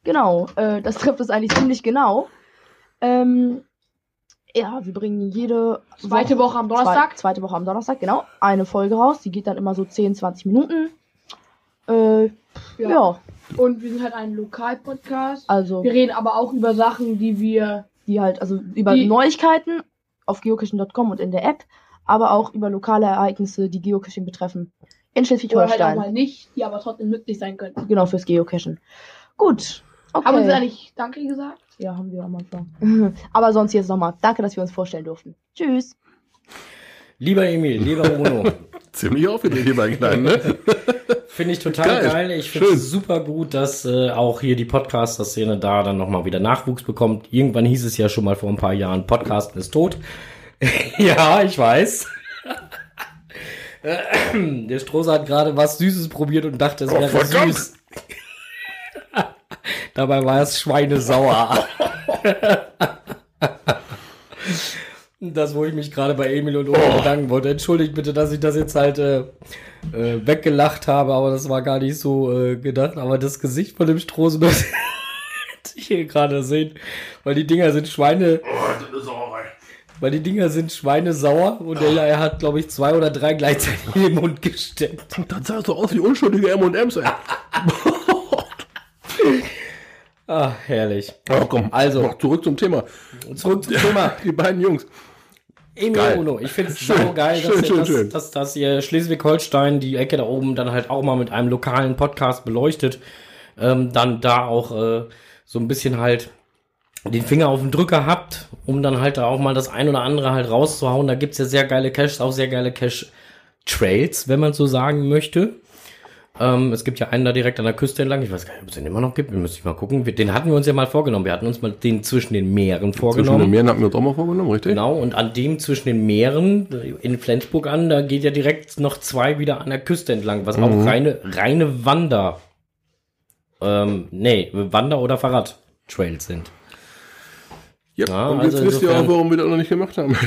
Genau. Äh, das trifft es eigentlich ziemlich genau. Ähm, ja, wir bringen jede Zweite Woche am Donnerstag. Zwei, zweite Woche am Donnerstag, genau. Eine Folge raus. Die geht dann immer so 10, 20 Minuten. Äh, ja. Und wir sind halt ein Lokalpodcast. also Wir reden aber auch über Sachen, die wir. die halt, also über Die- Neuigkeiten auf geocaching.com und in der App, aber auch über lokale Ereignisse, die Geocaching betreffen. In Oder halt auch Schleswig-Holstein. mal nicht, die aber trotzdem nützlich sein können. genau, fürs Geocachen. Gut. Okay. Haben Sie eigentlich Danke gesagt? ja, haben wir am Anfang. aber sonst jetzt nochmal. Danke, dass wir uns vorstellen durften. Tschüss. Lieber Emil, lieber Ono, Ziemlich aufgedreht hier bei Kleinen, ne? finde ich total Geil. geil. Ich finde es super gut, dass äh, auch hier die Podcaster-Szene da dann nochmal wieder Nachwuchs bekommt. Irgendwann hieß es ja schon mal vor ein paar Jahren, Podcasten ist tot. ja, ich weiß. Der Strohser hat gerade was Süßes probiert und dachte, es Oh, wäre verdammt. süß. Dabei war es schweinesauer. Das, wo ich mich gerade bei Emil und Oma bedanken wollte. Entschuldigt bitte, dass ich das jetzt halt äh, äh, weggelacht habe, aber das war gar nicht so äh, gedacht. Aber das Gesicht von dem Strohsen das hätte ich hier gerade sehen, weil die Dinger sind Schweine, weil die Dinger sind schweinesauer und er, er hat, glaube ich, zwei oder drei gleichzeitig in den Mund gesteckt. Das sah so aus wie unschuldige M&M's, ey. Ah, herrlich. Oh, komm, Also. noch zurück zum Thema. Zurück zum Thema. Die beiden Jungs. Emil Geil. Uno, ich finde es so geil, dass, schön, ihr, schön, dass, schön. Dass, dass ihr Schleswig-Holstein, die Ecke da oben, dann halt auch mal mit einem lokalen Podcast beleuchtet. Ähm, dann da auch äh, so ein bisschen halt den Finger auf den Drücker habt, um dann halt da auch mal das ein oder andere halt rauszuhauen. Da gibt's ja sehr geile Caches, auch sehr geile Cache-Trails, wenn man so sagen möchte. Ähm, es gibt ja einen da direkt an der Küste entlang. Ich weiß gar nicht, ob es den immer noch gibt. Wir müssen mal gucken. Wir, den hatten wir uns ja mal vorgenommen. Wir hatten uns mal den zwischen den Meeren vorgenommen. Zwischen den Meeren hatten wir uns auch mal vorgenommen, richtig? Genau, und an dem zwischen den Meeren in Flensburg an, da geht ja direkt noch zwei wieder an der Küste entlang, was auch reine, reine Wander, ähm, nee, Wander- oder Fahrradtrails sind. Ja, Ja, und also jetzt wisst ihr auch, warum wir das noch nicht gemacht haben.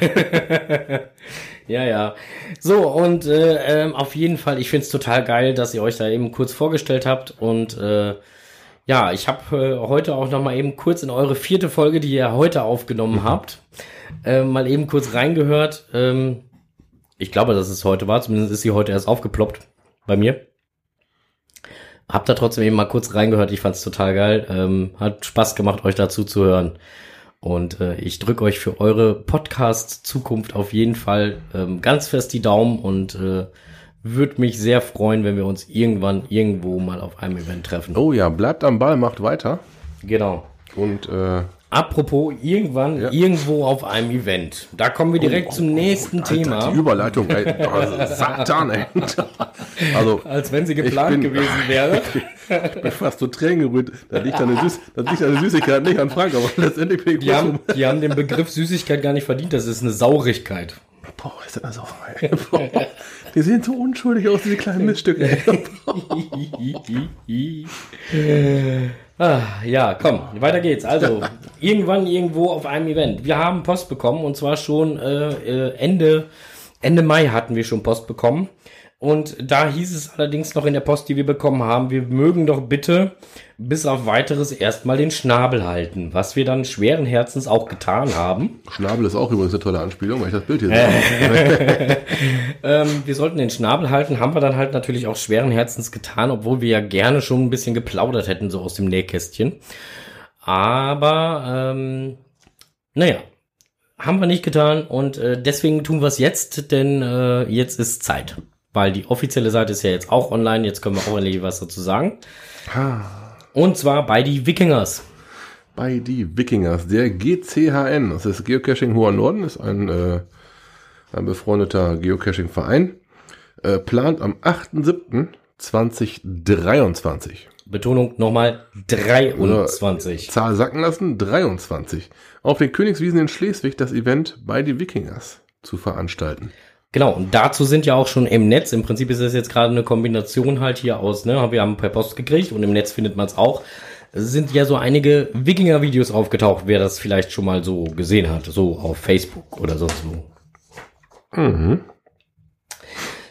Ja, ja. So, und äh, ähm, auf jeden Fall, ich find's total geil, dass ihr euch da eben kurz vorgestellt habt. Und äh, ja, ich habe äh, heute auch noch mal eben kurz in eure vierte Folge, die ihr heute aufgenommen habt, äh, mal eben kurz reingehört. Ähm, ich glaube, dass es heute war, zumindest ist sie heute erst aufgeploppt bei mir. Hab da trotzdem eben mal kurz reingehört. Ich fand's total geil. Ähm, hat Spaß gemacht, euch dazu zu hören. Und äh, ich drücke euch für eure Podcast-Zukunft auf jeden Fall ähm, ganz fest die Daumen und äh, würde mich sehr freuen, wenn wir uns irgendwann irgendwo mal auf einem Event treffen. Oh ja, bleibt am Ball, macht weiter. Genau. Und äh, Apropos irgendwann Ja. irgendwo auf einem Event. Da kommen wir direkt zum nächsten Alter, Thema. die Überleitung, ey. Also, Satan, ey. Also, Als wenn sie geplant bin- gewesen wäre. ich bin fast so Tränen gerührt. Da liegt eine, Süß, da liegt eine Süßigkeit nicht an Frank, aber letztendlich bin ich Die haben, die haben den Begriff Süßigkeit gar nicht verdient. Das ist eine Saurigkeit. Boah, ist das. Ey. Boah, die sehen so unschuldig aus, diese kleinen Miststücke. Ah, ja, komm, weiter geht's. Also, irgendwann irgendwo auf einem Event. Wir haben Post bekommen und zwar schon äh, äh, Ende, Ende Mai hatten wir schon Post bekommen. Und da hieß es allerdings noch in der Post, die wir bekommen haben, wir mögen doch bitte bis auf weiteres erstmal den Schnabel halten, was wir dann schweren Herzens auch getan haben. Schnabel ist auch übrigens eine tolle Anspielung, weil ich das Bild hier sehe. Ähm, wir sollten den Schnabel halten, haben wir dann halt natürlich auch schweren Herzens getan, obwohl wir ja gerne schon ein bisschen geplaudert hätten, so aus dem Nähkästchen. Aber, ähm, naja, haben wir nicht getan und äh, deswegen tun wir es jetzt, denn äh, jetzt ist Zeit. Weil die offizielle Seite ist ja jetzt auch online. Jetzt können wir auch endlich was dazu sagen. Und zwar bei die Wikingers. Bei die Wikingers, der GCHN, das ist Geocaching Hoher Norden, ist ein, äh, ein befreundeter Geocaching-Verein, äh, plant am 8.7.2023. Betonung nochmal 23. Zahl sacken lassen, 23. Auf den Königswiesen in Schleswig das Event bei die Wikingers zu veranstalten. Genau, und dazu sind ja auch schon im Netz, im Prinzip ist das jetzt gerade eine Kombination halt hier aus, ne, wir haben per Post gekriegt und im Netz findet man es auch. Es sind ja so einige Wikinger-Videos aufgetaucht, wer das vielleicht schon mal so gesehen hat, so auf Facebook oder sonst wo. Mhm.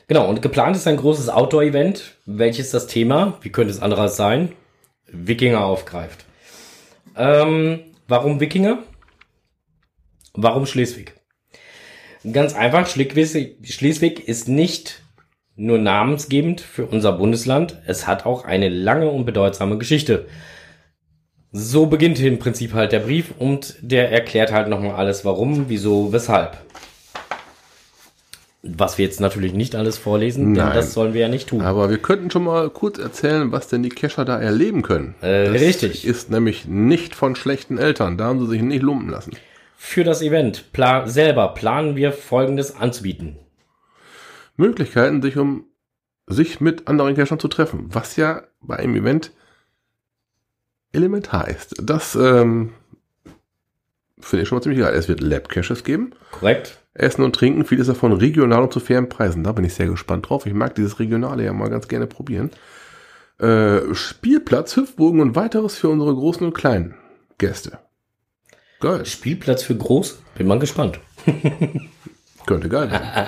Genau, und geplant ist ein großes Outdoor-Event. Welches das Thema, wie könnte es anderes sein? Wikinger aufgreift. Ähm, warum Wikinger? Warum Schleswig? Ganz einfach, Schleswig, ist nicht nur namensgebend für unser Bundesland, es hat auch eine lange und bedeutsame Geschichte. So beginnt im Prinzip halt der Brief und der erklärt halt nochmal alles, warum, wieso, weshalb. Was wir jetzt natürlich nicht alles vorlesen, denn Nein. das sollen wir ja nicht tun. Aber wir könnten schon mal kurz erzählen, was denn die Kescher da erleben können. Äh, das richtig. ist nämlich nicht von schlechten Eltern. Da haben sie sich nicht lumpen lassen. Für das Event pla selber planen wir Folgendes anzubieten. Möglichkeiten, sich um sich mit anderen Cachern zu treffen, was ja bei einem Event elementar ist. Das ähm, finde ich schon mal ziemlich geil. Es wird Lab-Caches geben. Korrekt? Essen und Trinken, vieles davon regional und zu fairen Preisen. Da bin ich sehr gespannt drauf. Ich mag dieses Regionale ja mal ganz gerne probieren. Äh, Spielplatz, Hüpfbogen und weiteres für unsere großen und kleinen Gäste. Geil. Spielplatz für groß? Bin mal gespannt. Könnte geil werden.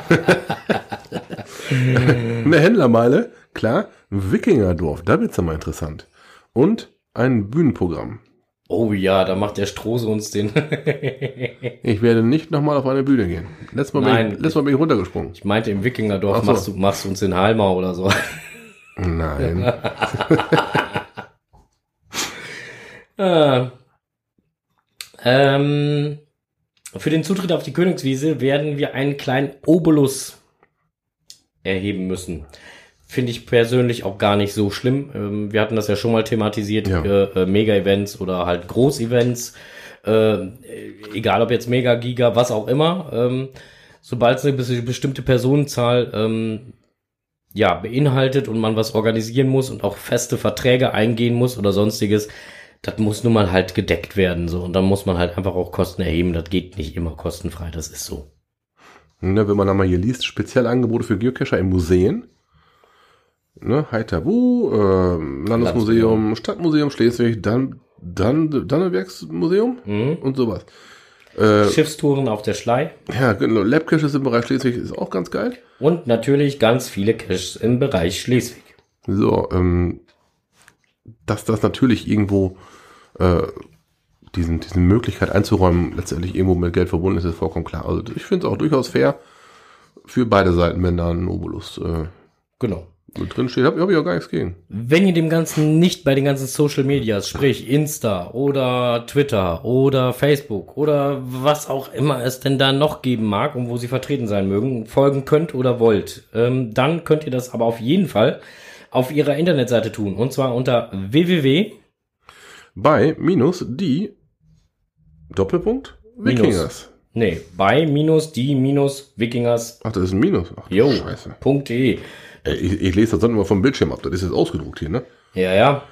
Eine Händlermeile, klar. Wikingerdorf, da wird's ja mal interessant. Und ein Bühnenprogramm. Oh ja, da macht der Strose uns den. Ich werde nicht nochmal auf eine Bühne gehen. Letztes Mal, bin Nein. ich, letztes Mal bin ich runtergesprungen. ich meinte im Wikingerdorf so. machst, du, machst du uns den Halmer oder so. Nein. Ah. Ähm, für den Zutritt auf die Königswiese werden wir einen kleinen Obolus erheben müssen. Finde ich persönlich auch gar nicht so schlimm. Ähm, wir hatten das ja schon mal thematisiert, Ja. äh, äh, Mega-Events oder halt Groß-Events. Äh, egal ob jetzt Mega, Giga, was auch immer. Ähm, sobald es eine bes- bestimmte Personenzahl ähm, ja, beinhaltet und man was organisieren muss und auch feste Verträge eingehen muss oder sonstiges, das muss nun mal halt gedeckt werden. So. Und dann muss man halt einfach auch Kosten erheben. Das geht nicht immer kostenfrei, das ist so. Ne, wenn man dann mal hier liest, spezielle Angebote für Geocacher in Museen. Ne, Heiterbu, äh, Landesmuseum, Stadtmuseum Schleswig, dann, dann, Dannenbergsmuseum Mhm. und sowas. Äh, Schiffstouren auf der Schlei ja, genau, Labcaches im Bereich Schleswig ist auch ganz geil. und natürlich ganz viele Caches im Bereich Schleswig. So, ähm, dass das natürlich irgendwo äh, diesen, diese Möglichkeit einzuräumen, letztendlich irgendwo mit Geld verbunden ist, ist vollkommen klar. Also ich finde es auch durchaus fair für beide Seiten, wenn da ein Obolus äh, Genau. mit drin steht. Habe hab ich auch gar nichts gegen. Wenn ihr dem Ganzen nicht bei den ganzen Social Medias, sprich Insta oder Twitter oder Facebook oder was auch immer es denn da noch geben mag und wo sie vertreten sein mögen, folgen könnt oder wollt, ähm, dann könnt ihr das aber auf jeden Fall auf ihrer Internetseite tun. Und zwar unter www. Bei minus die Doppelpunkt Minus. Wikingers. Nee, bei minus die minus Wikingers. Ach, das ist ein Minus. Ach, Jo, scheiße. .de. Ey, ich, ich lese das sonst immer vom Bildschirm ab. Das ist jetzt ausgedruckt hier, ne? Ja, ja.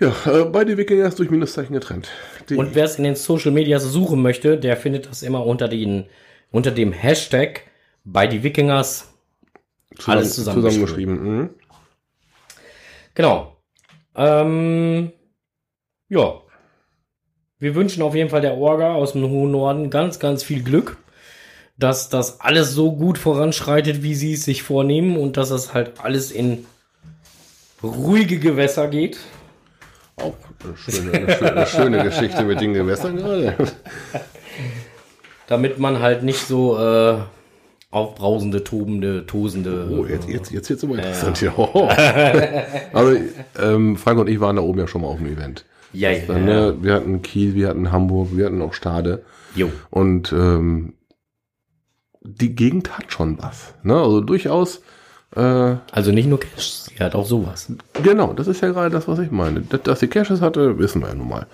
Ja, äh, bei die Wikingers durch Minuszeichen getrennt. Die, Und wer es in den Social Medias suchen möchte, der findet das immer unter den, unter dem Hashtag bei die Wikingers. alles zusammengeschrieben. zusammengeschrieben. Mhm. Genau. Ähm, ja. Wir wünschen auf jeden Fall der Orga aus dem hohen Norden ganz, ganz viel Glück, dass das alles so gut voranschreitet, wie sie es sich vornehmen und dass das halt alles in ruhige Gewässer geht. Auch eine schöne, eine, schöne, eine schöne Geschichte mit den Gewässern gerade. damit man halt nicht so äh, aufbrausende, tobende, tosende. Oh, jetzt, jetzt, jetzt wird's aber interessant hier. Oh. Also, ähm, Frank und ich waren da oben ja schon mal auf dem Event. ja, ja, Dann, ja. ne, wir hatten Kiel, wir hatten Hamburg, wir hatten auch Stade. Jo. Und ähm, die Gegend hat schon was. Ne? Also durchaus Äh, Also nicht nur Cash, sie hat auch sowas. genau, das ist ja gerade das, was ich meine. Dass, dass sie Caches hatte, wissen wir ja nun mal.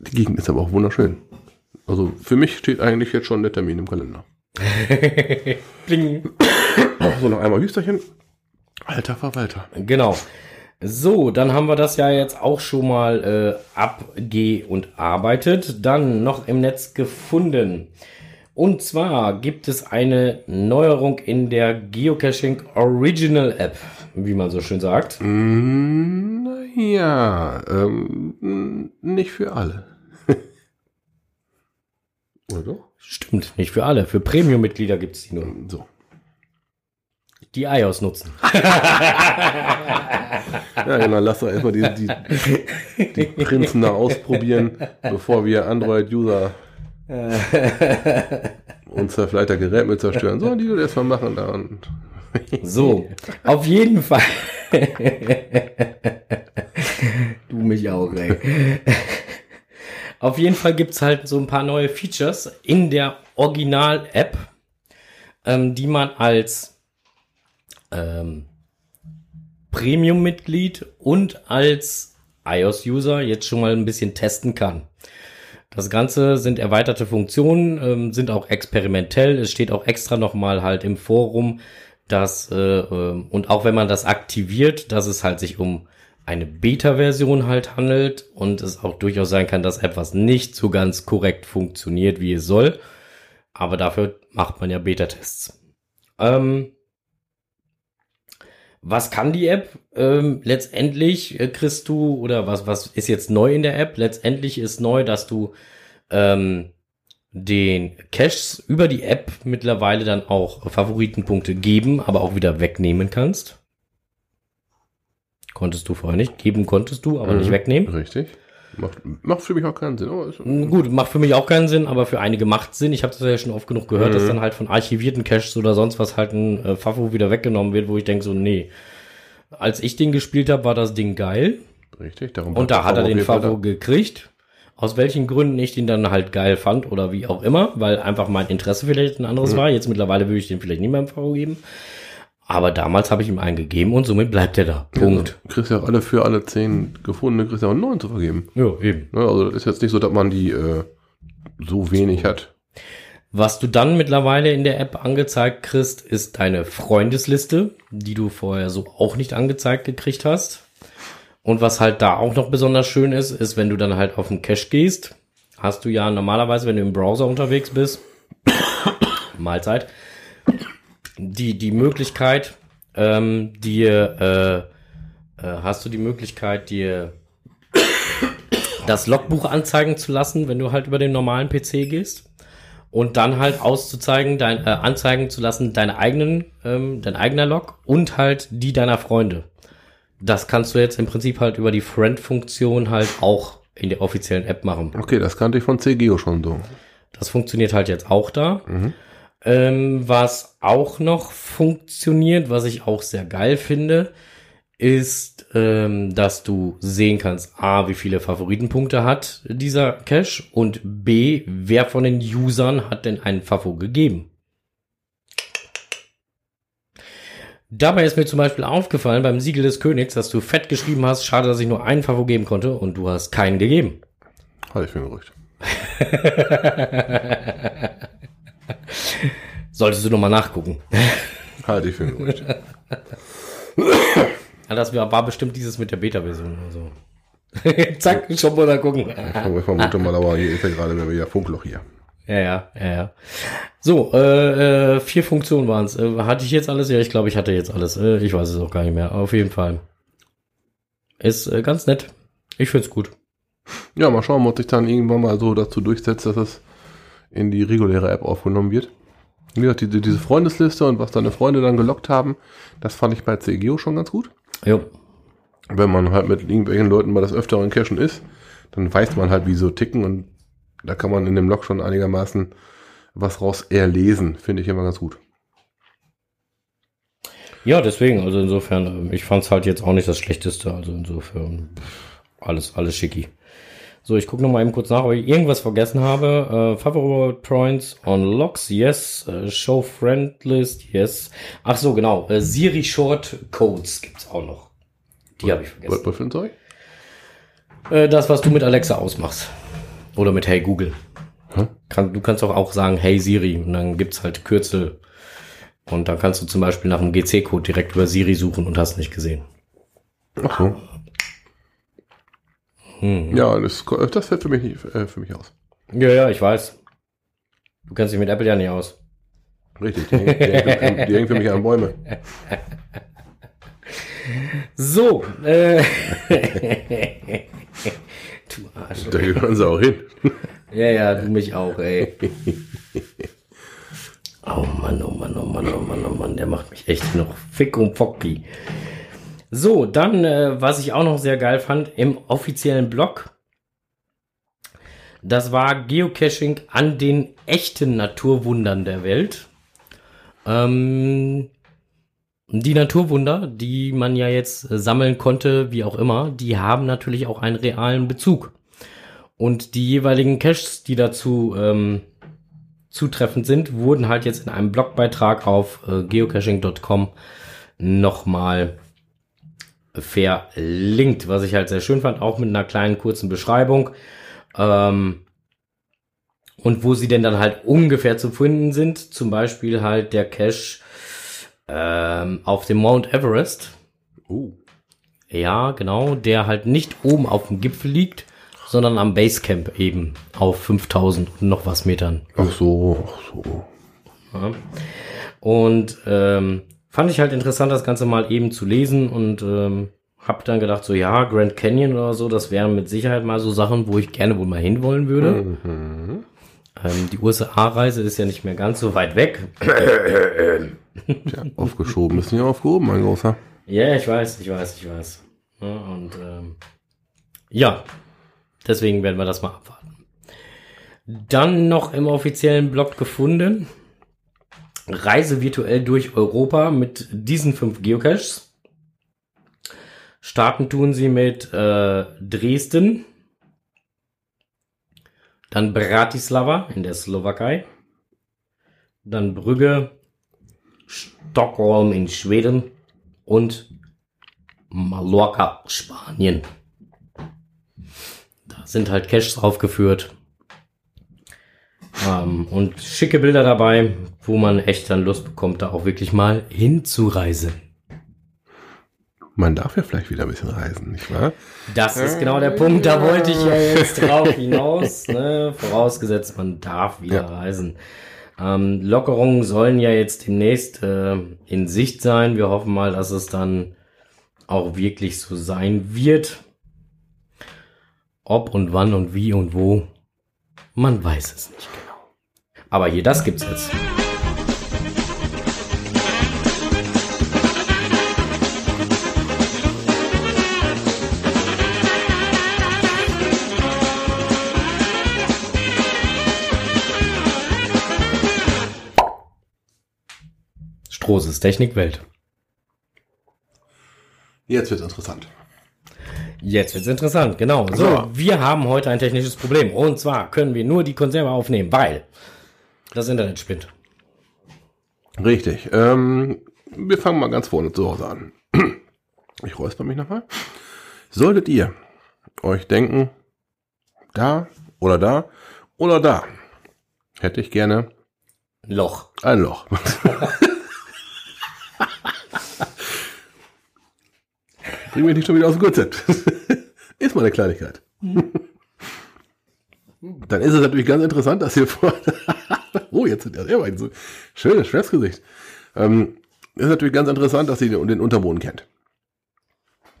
Die Gegend ist aber auch wunderschön. Also für mich steht eigentlich jetzt schon der Termin im Kalender. Bling. So, noch einmal Hüsterchen. Alter Verwalter. Genau. So, dann haben wir das ja jetzt auch schon mal äh, abge- und arbeitet. Dann noch im Netz gefunden. Und zwar gibt es eine Neuerung in der Geocaching Original App, wie man so schön sagt. Mm, Naja, ähm, nicht für alle. Oder doch? Stimmt, nicht für alle. Für Premium-Mitglieder gibt es die nur, So. die iOS nutzen. Ja, genau, lass doch erstmal die, die, die Prinzen da ausprobieren, bevor wir Android-User unser vielleicht das Gerät mit zerstören. Sollen die das erstmal machen da und So, auf jeden Fall. du mich auch, ey. Auf jeden Fall gibt's halt so ein paar neue Features in der Original-App, ähm, die man als ähm, Premium-Mitglied und als iOS-User jetzt schon mal ein bisschen testen kann. Das Ganze sind erweiterte Funktionen, ähm, sind auch experimentell. Es steht auch extra nochmal halt im Forum, dass, äh, ähm, und auch wenn man das aktiviert, dass es halt sich um eine Beta-Version halt handelt und es auch durchaus sein kann, dass etwas nicht so ganz korrekt funktioniert, wie es soll. Aber dafür macht man ja Beta-Tests. Ähm, was kann die App? Ähm, letztendlich äh, kriegst du, oder was, was ist jetzt neu in der App? Letztendlich ist neu, dass du ähm, den Caches über die App mittlerweile dann auch Favoritenpunkte geben, aber auch wieder wegnehmen kannst. Konntest du vorher nicht. Geben konntest du, aber nicht Mhm. wegnehmen. Richtig. Macht, macht für mich auch keinen Sinn. Mm, Gut, macht für mich auch keinen Sinn, aber für einige macht Sinn. Ich habe das ja schon oft genug gehört, dass Mhm. dann halt von archivierten Caches oder sonst was halt ein äh, Favo wieder weggenommen wird, wo ich denke so, nee. Als ich den gespielt habe, war das Ding geil. richtig. Darum Und da hat er den Favo gekriegt. Aus welchen Gründen ich den dann halt geil fand oder wie auch immer, weil einfach mein Interesse vielleicht ein anderes Mhm. war. Jetzt mittlerweile würde ich den vielleicht nicht mehr im Favo geben. Aber damals habe ich ihm einen gegeben und somit bleibt er da. Punkt. Ja, kriegst ja auch alle für alle zehn gefundene, kriegst ja auch einen neuen zu vergeben. Ja, eben. Ne, also das ist jetzt nicht so, dass man die äh, so wenig hat. Was du dann mittlerweile in der App angezeigt kriegst, ist deine Freundesliste, die du vorher so auch nicht angezeigt gekriegt hast. Und was halt da auch noch besonders schön ist, ist, wenn du dann halt auf den Cache gehst, hast du ja normalerweise, wenn du im Browser unterwegs bist, Mahlzeit, die, die Möglichkeit, ähm, dir, äh, äh, hast du die Möglichkeit, dir das Logbuch anzeigen zu lassen, wenn du halt über den normalen PC gehst und dann halt auszuzeigen, dein, äh, anzeigen zu lassen, deine eigenen, ähm, dein eigener Log und halt die deiner Freunde. Das kannst du jetzt im Prinzip halt über die Friend-Funktion halt auch in der offiziellen App machen. Okay, das kannte ich von CGO schon so. Das funktioniert halt jetzt auch da. Ähm, was auch noch funktioniert, was ich auch sehr geil finde, ist, ähm, dass du sehen kannst, a, wie viele Favoritenpunkte hat dieser Cache und b, wer von den Usern hat denn einen Favo gegeben. Dabei ist mir zum Beispiel aufgefallen beim Siegel des Königs, dass du fett geschrieben hast, schade, dass ich nur einen Favo geben konnte und du hast keinen gegeben. Halte ich ein Gerücht. Solltest du nochmal nachgucken. Halte ich für. Ja, das war, bestimmt dieses mit der Beta-Version oder so. Zack, schon mal da gucken. Ich vermute mal, aber hier ist ja gerade wieder Funkloch hier. Ja, ja, ja, ja. So, äh, äh, vier Funktionen waren es. Äh, hatte ich jetzt alles? Ja, ich glaube, ich hatte jetzt alles. Äh, ich weiß es auch gar nicht mehr. Auf jeden Fall. Ist äh, ganz nett. Ich find's gut. Ja, mal schauen, ob sich dann irgendwann mal so dazu durchsetzt, dass es in die reguläre App aufgenommen wird. Wie gesagt, diese, diese Freundesliste und was deine Freunde dann gelockt haben, das fand ich bei CGO schon ganz gut. Jo. Wenn man halt mit irgendwelchen Leuten mal das Öfteren cashen ist, dann weiß man halt, wie so ticken und da kann man in dem Log schon einigermaßen was raus erlesen, finde ich immer ganz gut. Ja, deswegen, also insofern, ähm, ich fand's halt jetzt auch nicht das Schlechteste. Also insofern, alles, alles schicki. So, ich gucke noch mal eben kurz nach, ob ich irgendwas vergessen habe. Äh, Favorable Points on Locks, yes. Äh, Show Friend List, yes. Ach so, genau. Äh, Siri Short Codes gibt's auch noch. Die habe ich vergessen. Was, für ein Zeug? Das, was du mit Alexa ausmachst. Oder mit Hey Google. Hm? Kann, du kannst auch, auch sagen Hey Siri und dann gibt's halt Kürzel. Und dann kannst du zum Beispiel nach dem GC-Code direkt über Siri suchen und hast nicht gesehen. Ach so. Hm. Ja, das, das fällt für mich nicht äh, für mich aus. Ja, ja, ich weiß. Du kennst dich mit Apple ja nicht aus. Richtig, die, hängen- die, hängen- die hängen für mich an Bäume. So, äh. du Arsch. Da gehören sie auch hin. Ja, ja, du mich auch, ey. Oh Mann, oh Mann, oh Mann, oh Mann, oh Mann, der macht mich echt noch fick und focki. So, dann, äh, was ich auch noch sehr geil fand, im offiziellen Blog, das war Geocaching an den echten Naturwundern der Welt. Ähm, die Naturwunder, die man ja jetzt äh, sammeln konnte, wie auch immer, die haben natürlich auch einen realen Bezug. Und die jeweiligen Caches, die dazu ähm, zutreffend sind, wurden halt jetzt in einem Blogbeitrag auf äh, geocaching.com nochmal verlinkt, was ich halt sehr schön fand, auch mit einer kleinen kurzen Beschreibung. Ähm, und wo sie denn dann halt ungefähr zu finden sind, zum Beispiel halt der Cache ähm, auf dem Mount Everest. Uh, Ja, genau, der halt nicht oben auf dem Gipfel liegt, sondern am Basecamp eben auf 5000 und noch was Metern. ach so, ach so. Ja. Und ähm, fand ich halt interessant, das Ganze mal eben zu lesen und ähm, hab dann gedacht, so ja, Grand Canyon oder so, das wären mit Sicherheit mal so Sachen, wo ich gerne wohl mal hinwollen würde. Mhm. Ähm, die USA-Reise ist ja nicht mehr ganz so weit weg. Tja, aufgeschoben ist nicht aufgehoben, mein Großer. Ja, ich weiß, ich weiß, ich weiß. Ja, und ähm, ja, deswegen werden wir das mal abwarten. Dann noch im offiziellen Blog gefunden. Reise virtuell durch Europa mit diesen fünf Geocaches. Starten tun sie mit äh, Dresden, dann Bratislava in der Slowakei, dann Brügge, Stockholm in Schweden und Mallorca, Spanien. Da sind halt Caches aufgeführt. Ähm, und schicke Bilder dabei, wo man echt dann Lust bekommt, da auch wirklich mal hinzureisen. Man darf ja vielleicht wieder ein bisschen reisen, nicht wahr? Das ist genau der Punkt, da wollte ich ja jetzt drauf hinaus. Ne? Vorausgesetzt, man darf wieder Ja. reisen. Ähm, Lockerungen sollen ja jetzt demnächst äh, in Sicht sein. Wir hoffen mal, dass es dann auch wirklich so sein wird. Ob und wann und wie und wo, man weiß es nicht genau. Aber hier, das gibt's jetzt. Strohses Technikwelt. Jetzt wird's interessant. Jetzt wird's interessant, genau. So, So. wir haben heute ein technisches Problem. Und zwar können wir nur die Konserve aufnehmen, weil das Internet spinnt. Richtig. Ähm, wir fangen mal ganz vorne zu Hause an. Ich räusper mich nochmal. Solltet ihr euch denken, da oder da oder da, hätte ich gerne Loch. ein Loch. Bring mich nicht schon wieder aus dem Konzept. ist mal eine Kleinigkeit. Dann ist es natürlich ganz interessant, dass ihr vor. oh, jetzt sind ja selber ein so schönes Schwärzgesicht. Ähm, ist natürlich ganz interessant, dass ihr den den Unterboden kennt.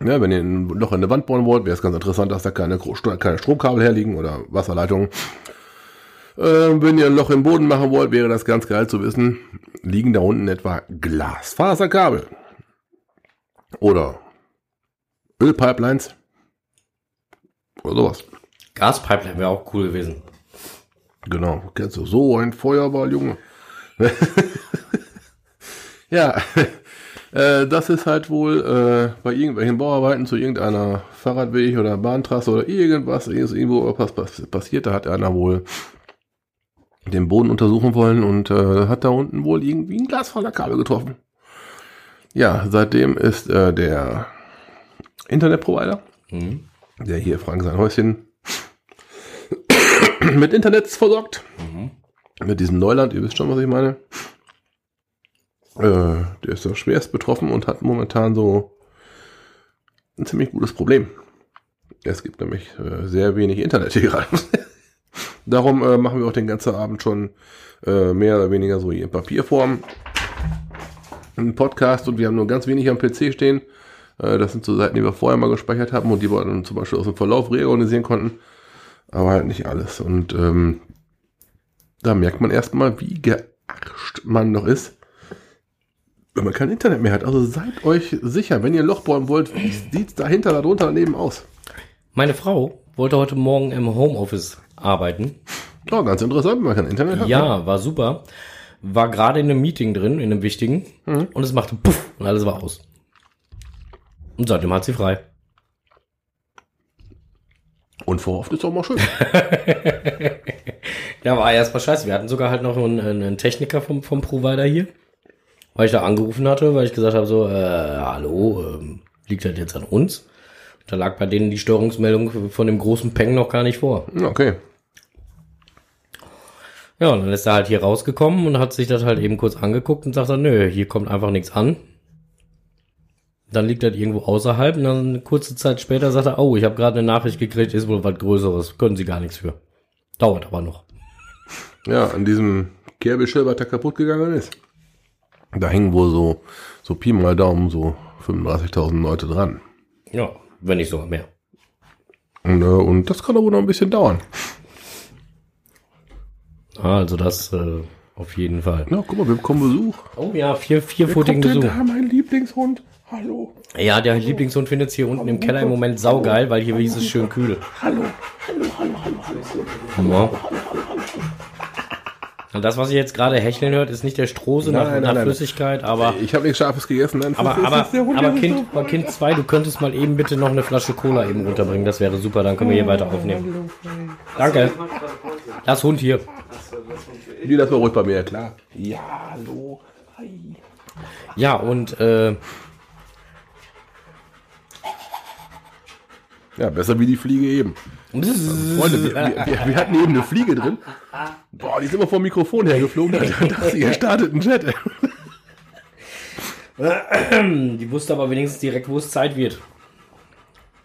Ja, wenn ihr ein Loch in eine Wand bohren wollt, wäre es ganz interessant, dass da keine, keine Stromkabel herliegen oder Wasserleitungen. Ähm, wenn ihr ein Loch im Boden machen wollt, wäre das ganz geil zu wissen, liegen da unten etwa Glasfaserkabel oder Ölpipelines oder sowas. Gaspipeline wäre auch cool gewesen. Genau, kennst du so ein Feuerball, Junge. ja, Äh, das ist halt wohl äh, bei irgendwelchen Bauarbeiten zu irgendeiner Fahrradweg oder Bahntrasse oder irgendwas, irgendwo was pass passiert. Da hat einer wohl den Boden untersuchen wollen und äh, hat da unten wohl irgendwie ein Glasfaserkabel getroffen. Ja, seitdem ist äh, der Internetprovider, Mhm. der hier Frank sein Häuschen mit Internet versorgt. Mhm. Mit diesem Neuland, ihr wisst schon, was ich meine. Äh, der ist da schwerst betroffen und hat momentan so ein ziemlich gutes Problem. Es gibt nämlich äh, sehr wenig Internet hier gerade. Darum äh, machen wir auch den ganzen Abend schon äh, mehr oder weniger so in Papierform einen Podcast und wir haben nur ganz wenig am PC stehen. Äh, das sind so Seiten, die wir vorher mal gespeichert haben und die wir dann zum Beispiel aus dem Verlauf reorganisieren konnten. Aber halt nicht alles. Und ähm, da merkt man erstmal, wie gearscht man noch ist, wenn man kein Internet mehr hat. Also seid euch sicher, wenn ihr ein Loch bohren wollt, wie sieht's dahinter, darunter, daneben aus? Meine Frau wollte heute Morgen im Homeoffice arbeiten. Oh, ganz interessant, wenn man kein Internet hat. ne? Ja, war super. War gerade in einem Meeting drin, in einem wichtigen. Und es machte puff und alles war aus. Und seitdem hat sie frei. Und vorhofft ist auch mal schön. Ja, war erstmal scheiße. Wir hatten sogar halt noch einen, einen Techniker vom, vom Provider hier. Weil ich da angerufen hatte, weil ich gesagt habe, so, äh, hallo, ähm, liegt das jetzt an uns? Da lag bei denen die Störungsmeldung von dem großen Peng noch gar nicht vor. Okay. Ja, und dann ist er halt hier rausgekommen und hat sich das halt eben kurz angeguckt und sagt dann, nö, hier kommt einfach nichts an. Dann liegt das irgendwo außerhalb und dann eine kurze Zeit später sagt er, oh, ich habe gerade eine Nachricht gekriegt, ist wohl was Größeres, können Sie gar nichts für. Dauert aber noch. Ja, an diesem Kerbelschild, der kaputt gegangen ist. Da hängen wohl so, so Pi mal Daumen, so 35.000 Leute dran. Ja, wenn nicht sogar mehr. Und, äh, und das kann aber noch ein bisschen dauern. Also das äh, auf jeden Fall. Ja, guck mal, wir bekommen Besuch. Oh ja, vier, kommt Besuch. da, mein Lieblingshund? Hallo. Ja, der Lieblingshund findet es hier unten im Keller im Moment saugeil, weil hier ist es schön kühl. Hallo. Ja. Und das, was ihr jetzt gerade hecheln hört, ist nicht der Strose nach, Nein, nein, nach nein. Flüssigkeit, aber Ich habe nichts Scharfes gegessen. Nein, aber das aber, das aber Kind, ist aber Kind 2, du könntest mal eben bitte noch eine Flasche Cola eben runterbringen, das wäre super, dann können wir hier weiter aufnehmen. Danke. Lass Hund hier. Die lassen wir ruhig bei mir, klar. Ja, hallo. Ja, und äh, Ja, besser wie die Fliege eben. Freunde, wir, wir, wir, hatten eben eine Fliege drin. Boah, die ist immer vom Mikrofon hergeflogen. Da dachte ich, er startet einen Chat. die wusste aber wenigstens direkt, wo es Zeit wird.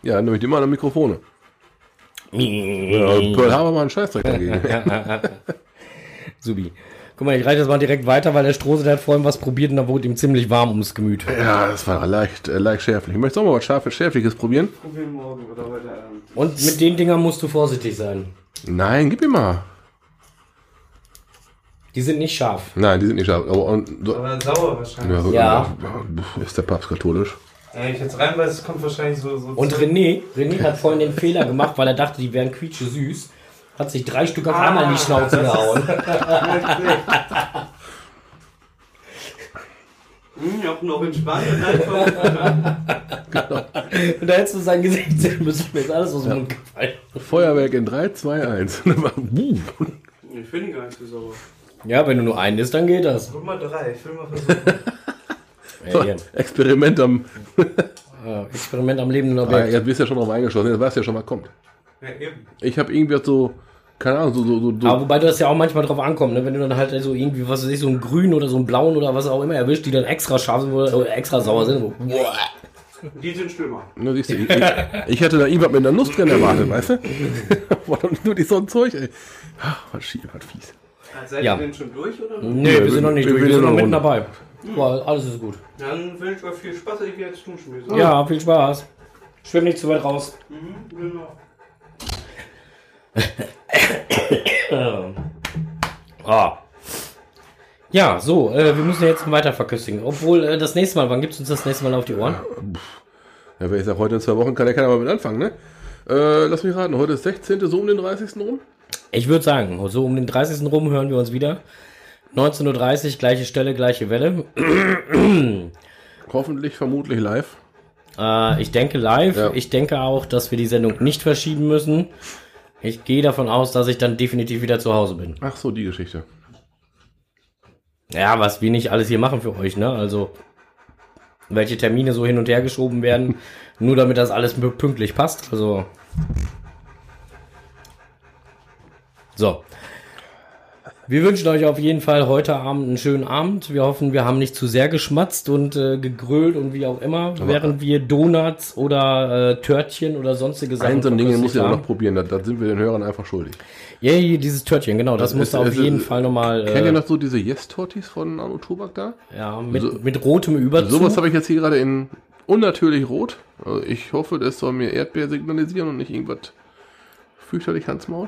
Ja, nämlich immer an Mikrofone. Ja, Pearl Harbor mal einen Scheißdreck dagegen. Subi. Guck mal, ich reiche das mal direkt weiter, weil der Strose, der hat vorhin was probiert und da wurde ihm ziemlich warm ums Gemüt. Ja, das war leicht, äh, leicht schärflich. Ich möchte auch mal was Scharfes, Schärfliches probieren. Probieren morgen oder heute Abend. Und mit den Dingern musst du vorsichtig sein. Nein, gib ihm mal. Die sind nicht scharf. Nein, die sind nicht scharf. Aber, und, so, Aber sauer wahrscheinlich. ja, so, Ja. Ist der Papst katholisch? Ja, ich jetzt reinbeiße, es kommt wahrscheinlich so. so Und René, René hat vorhin den Fehler gemacht, weil er dachte, die wären quietsche süß. Hat sich drei Stück auf einmal in die Schnauze gehauen. Hm, ich hab noch entspannt und einfach. Und da hättest du sein Gesicht sehen müssen. Mir ist alles aus dem Mund gefallen. Feuerwerk in 3, 2, 1. Buh. Ich finde gar nicht so sauer. Ja, wenn du nur einen isst, dann geht das. Guck mal drei, ich will mal versuchen. Hier. Experiment am. Ja, Experiment am lebenden Ah, Objekt. jetzt bist du ja schon drauf eingeschlossen. Jetzt weißt du ja schon, was kommt. ja, eben. Ich habe irgendwie so, keine Ahnung, so, so, so, Aber wobei das ja auch manchmal drauf ankommt, ne? wenn du dann halt so irgendwie, was weiß ich, so einen grünen oder so einen blauen oder was auch immer erwischt, die dann extra scharf sind oder oder extra sauer sind. So, boah. Die sind schlimmer. Na, siehst du, ich, ich, ich hätte da irgendwas mit einer Nuss drin erwartet, weißt du? War doch nur die so ein Zeug, ey. Ah, Was schief, was fies. Seid Ja. ihr denn schon durch oder? Nee, wir sind noch nicht wir- durch, wir sind noch mitten dabei. Boah, alles ist gut. Dann wünsche ich euch viel Spaß, ich gehe jetzt duschen. Ja, viel Spaß. Schwimm nicht zu weit raus. Mhm, genau. Ah. Ja, so, äh, wir müssen jetzt weiter verköstigen. Obwohl, äh, das nächste Mal, wann gibt's uns das nächste Mal auf die Ohren? Ja, wenn ich sage, heute in zwei Wochen kann der keiner mal mit anfangen, ne? Äh, lass mich raten, heute ist 16. so um den 30. rum? Ich würde sagen, so um den 30. rum hören wir uns wieder. 19.30 Uhr, gleiche Stelle, gleiche Welle. Hoffentlich, vermutlich live. Äh, ich denke live. Ja. Ich denke auch, dass wir die Sendung nicht verschieben müssen. Ich gehe davon aus, dass ich dann definitiv wieder zu Hause bin. Ach so, die Geschichte. Ja, was wir nicht alles hier machen für euch, ne? Also, welche Termine so hin und her geschoben werden, nur damit das alles pünktlich passt. Also. So. Wir wünschen euch auf jeden Fall heute Abend einen schönen Abend. Wir hoffen, wir haben nicht zu sehr geschmatzt und äh, gegrölt und wie auch immer, während wir Donuts oder äh, Törtchen oder sonstige Sachen Ein so ein Ding muss ich auch haben. noch probieren. Das sind wir den Hörern einfach schuldig. Ja, hier, dieses Törtchen, genau. Das Das du ist- auf jeden ist- Fall nochmal Kennt ihr äh, noch so diese Yes-Tortis von Anu Tobak da? ja, mit, so- mit rotem Überzug. Sowas habe ich jetzt hier gerade in unnatürlich rot. Also ich hoffe, das soll mir Erdbeer signalisieren und nicht irgendwas fürchterlich Hans Maul.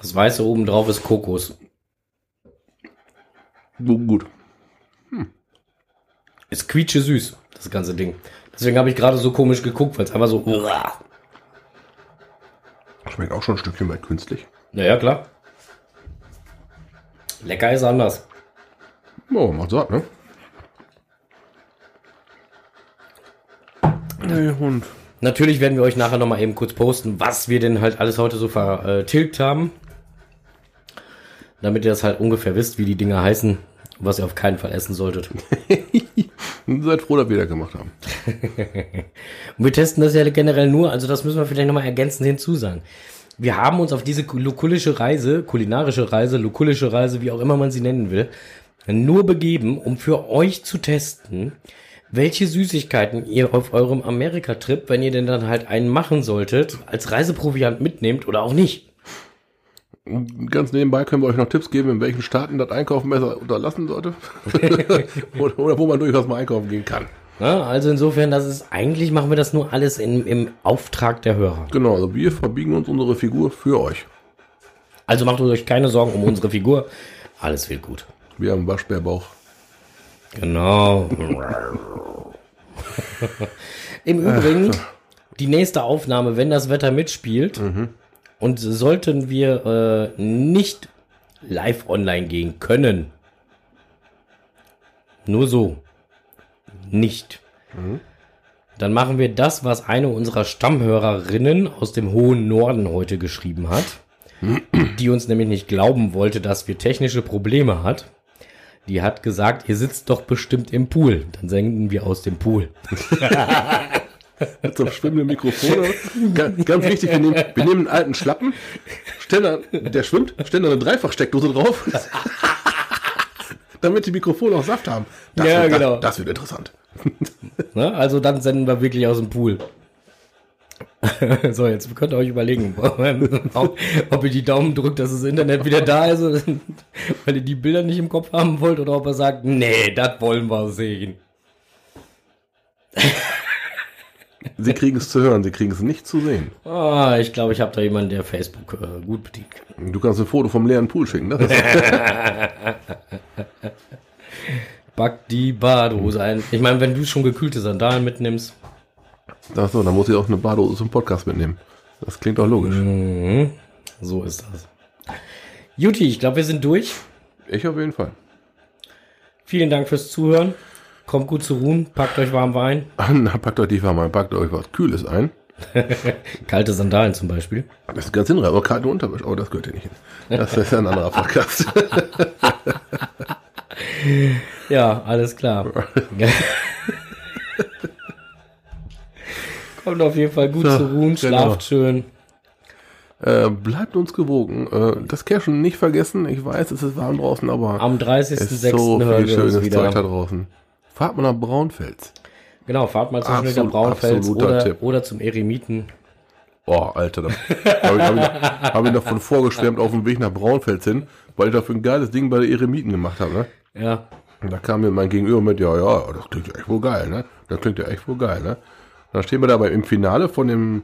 Das Weiße oben drauf ist Kokos. Gu- Gut. Ist quietsche süß, das ganze Ding. Deswegen habe ich gerade so komisch geguckt, weil es einfach so. Schmeckt auch schon ein Stückchen weit künstlich. Naja, klar. Lecker ist anders. Oh, macht satt, ne? Nee, Hund. Natürlich werden wir euch nachher nochmal eben kurz posten, was wir denn halt alles heute so vertilgt haben. Damit ihr das halt ungefähr wisst, wie die Dinger heißen, was ihr auf keinen Fall essen solltet. Seid froh, dass wir das gemacht haben. Und wir testen das ja generell nur, also das müssen wir vielleicht nochmal ergänzend hinzusagen. Wir haben uns auf diese lukulische Reise, kulinarische Reise, lukulische Reise, wie auch immer man sie nennen will, nur begeben, um für euch zu testen, welche Süßigkeiten ihr auf eurem Amerika-Trip, wenn ihr denn dann halt einen machen solltet, als Reiseproviant mitnehmt oder auch nicht. Ganz nebenbei können wir euch noch Tipps geben, in welchen Staaten das Einkaufen besser unterlassen sollte. oder, oder wo man durchaus mal einkaufen gehen kann. Ja, also insofern, das ist, eigentlich machen wir das nur alles in, im Auftrag der Hörer. Genau, also wir verbiegen uns unsere Figur für euch. Also macht euch keine Sorgen um unsere Figur. Alles wird gut. Wir haben Waschbärbauch. Genau. Im Übrigen, die nächste Aufnahme, wenn das Wetter mitspielt, und sollten wir äh, nicht live online gehen können, nur so, nicht, dann machen wir das, was eine unserer Stammhörerinnen aus dem hohen Norden heute geschrieben hat, die uns nämlich nicht glauben wollte, dass wir technische Probleme hat. Die hat gesagt, ihr sitzt doch bestimmt im Pool. Dann senden wir aus dem Pool. Mit so einem schwimmenden Mikrofon. ganz, ganz wichtig, wir nehmen, wir nehmen einen alten Schlappen, stellen da, der schwimmt, stellen da eine Dreifachsteckdose drauf, damit die Mikrofone auch Saft haben. Das Ja, wird, genau. Das, das wird interessant. Ne? Also dann senden wir wirklich aus dem Pool. so, jetzt könnt ihr euch überlegen, ob, ob ihr die Daumen drückt, dass das Internet wieder da ist, weil ihr die Bilder nicht im Kopf haben wollt, oder ob ihr sagt, nee, das wollen wir sehen. Sie kriegen es zu hören, sie kriegen es nicht zu sehen. Ah, ich glaube, ich habe da jemanden, der Facebook äh, gut bedient. Du kannst ein Foto vom leeren Pool schicken. Ist Back die Badehose ein. Ich meine, wenn du schon gekühlte Sandalen mitnimmst, Ach so, dann muss ich auch eine Badehose zum Podcast mitnehmen. Das klingt doch logisch. mhm, so ist das. Juti, ich glaube, wir sind durch. Ich auf jeden Fall. Vielen Dank fürs Zuhören. Kommt gut zu ruhen, packt euch warm Wein. Na, packt euch die Farbe ein, packt euch was Kühles ein. Kalte Sandalen zum Beispiel. Das ist ganz hinreichend, aber kalte Unterwäsche. Oh, das gehört hier nicht hin. Das ist ein anderer Podcast. Ja, alles klar. Kommt auf jeden Fall gut So, zu ruhen, genau. schlaft schön. äh, bleibt uns gewogen. Äh, das Cashen nicht vergessen. Ich weiß, es ist warm draußen, aber Am es ist 30.06. so hören wir uns schönes Zeug da wieder. draußen. Fahrt mal nach Braunfels. Genau, fahrt mal nach Absolut- Braunfels oder, oder zum Eremiten. Oh, Alter, da habe ich, hab ich, noch- hab ich noch von vorgeschwärmt auf dem Weg nach Braunfels hin, weil ich dafür ein geiles Ding bei der Eremiten gemacht habe. Ne? Ja, Und da kam mir mein Gegenüber mit, ja, ja, das klingt ja echt wohl geil, ne? Das klingt ja echt wohl geil, ne? Und dann stehen wir dabei im Finale von dem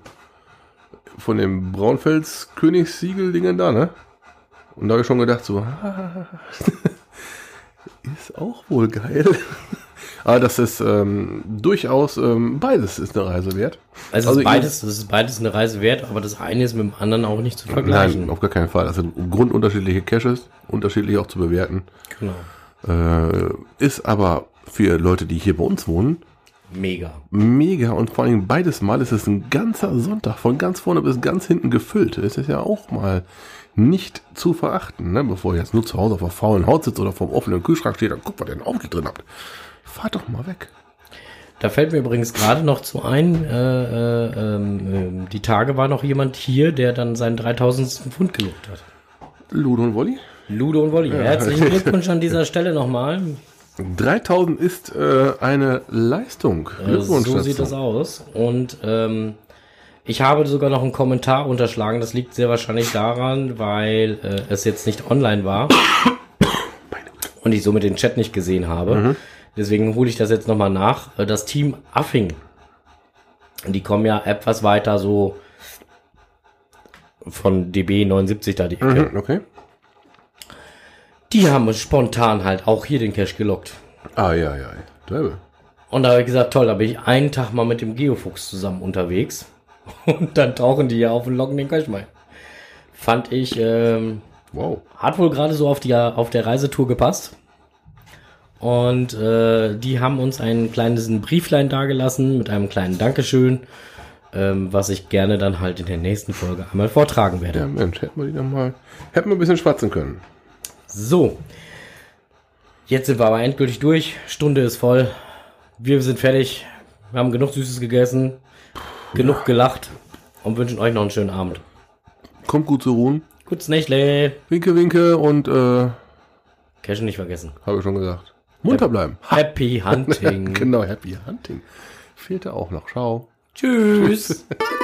von dem Braunfels Königssiegel-Dingen da, ne? Und da habe ich schon gedacht, so, ist auch wohl geil. Aber das ist ähm, durchaus, ähm, beides ist eine Reise wert. also, Also ist beides, das ist beides eine Reise wert, aber das eine ist mit dem anderen auch nicht zu vergleichen. Nein, auf gar keinen Fall. Das sind grundunterschiedliche Caches, unterschiedlich auch zu bewerten. Genau. Äh, ist aber für Leute, die hier bei uns wohnen, Mega. mega und vor allem beides Mal ist es ein ganzer Sonntag von ganz vorne bis ganz hinten gefüllt. Es ist ja auch mal nicht zu verachten, ne? bevor ihr jetzt nur zu Hause auf der faulen Haut sitzt oder vom offenen Kühlschrank steht und guckt, was ihr denn Aufblick drin habt. Fahrt doch mal weg. Da fällt mir übrigens gerade noch zu ein, äh, äh, äh, die Tage war noch jemand hier, der dann seinen 3000. Pfund gelobt hat. Ludo und Wolli? Ludo und Wolli. Herzlichen Glückwunsch an dieser Stelle nochmal. 3000 ist äh, eine Leistung. Äh, Glückwunsch so sieht das aus. Und ähm, ich habe sogar noch einen Kommentar unterschlagen. Das liegt sehr wahrscheinlich daran, weil äh, es jetzt nicht online war und ich somit den Chat nicht gesehen habe. Deswegen hole ich das jetzt nochmal nach. Äh, Das Team Affing, die kommen ja etwas weiter so von DB 79 da die Ecke. Mhm, okay. Die haben spontan halt auch hier den Cash gelockt. Ah, ja, ja. Derbe. Und da habe ich gesagt, toll, da bin ich einen Tag mal mit dem Geofuchs zusammen unterwegs. Und dann tauchen die ja auf und locken den Cash mal. Fand ich, ähm, Wow. hat wohl gerade so auf, die, auf der Reisetour gepasst. Und äh, die haben uns ein kleines Brieflein dagelassen mit einem kleinen Dankeschön, ähm, was ich gerne dann halt in der nächsten Folge einmal vortragen werde. Ja, Mensch, hätten wir die noch mal, hätten wir ein bisschen schwatzen können. So. Jetzt sind wir aber endgültig durch. Stunde ist voll. Wir sind fertig. Wir haben genug Süßes gegessen. Genug gelacht. Und wünschen euch noch einen schönen Abend. Kommt gut zu ruhen. Gutes Nächtle. Winke, winke und, äh, Cashen nicht vergessen. habe ich schon gesagt. Munter bleiben. Happy Hunting. Genau, Happy Hunting. Fehlte auch noch. Ciao. Tschüss.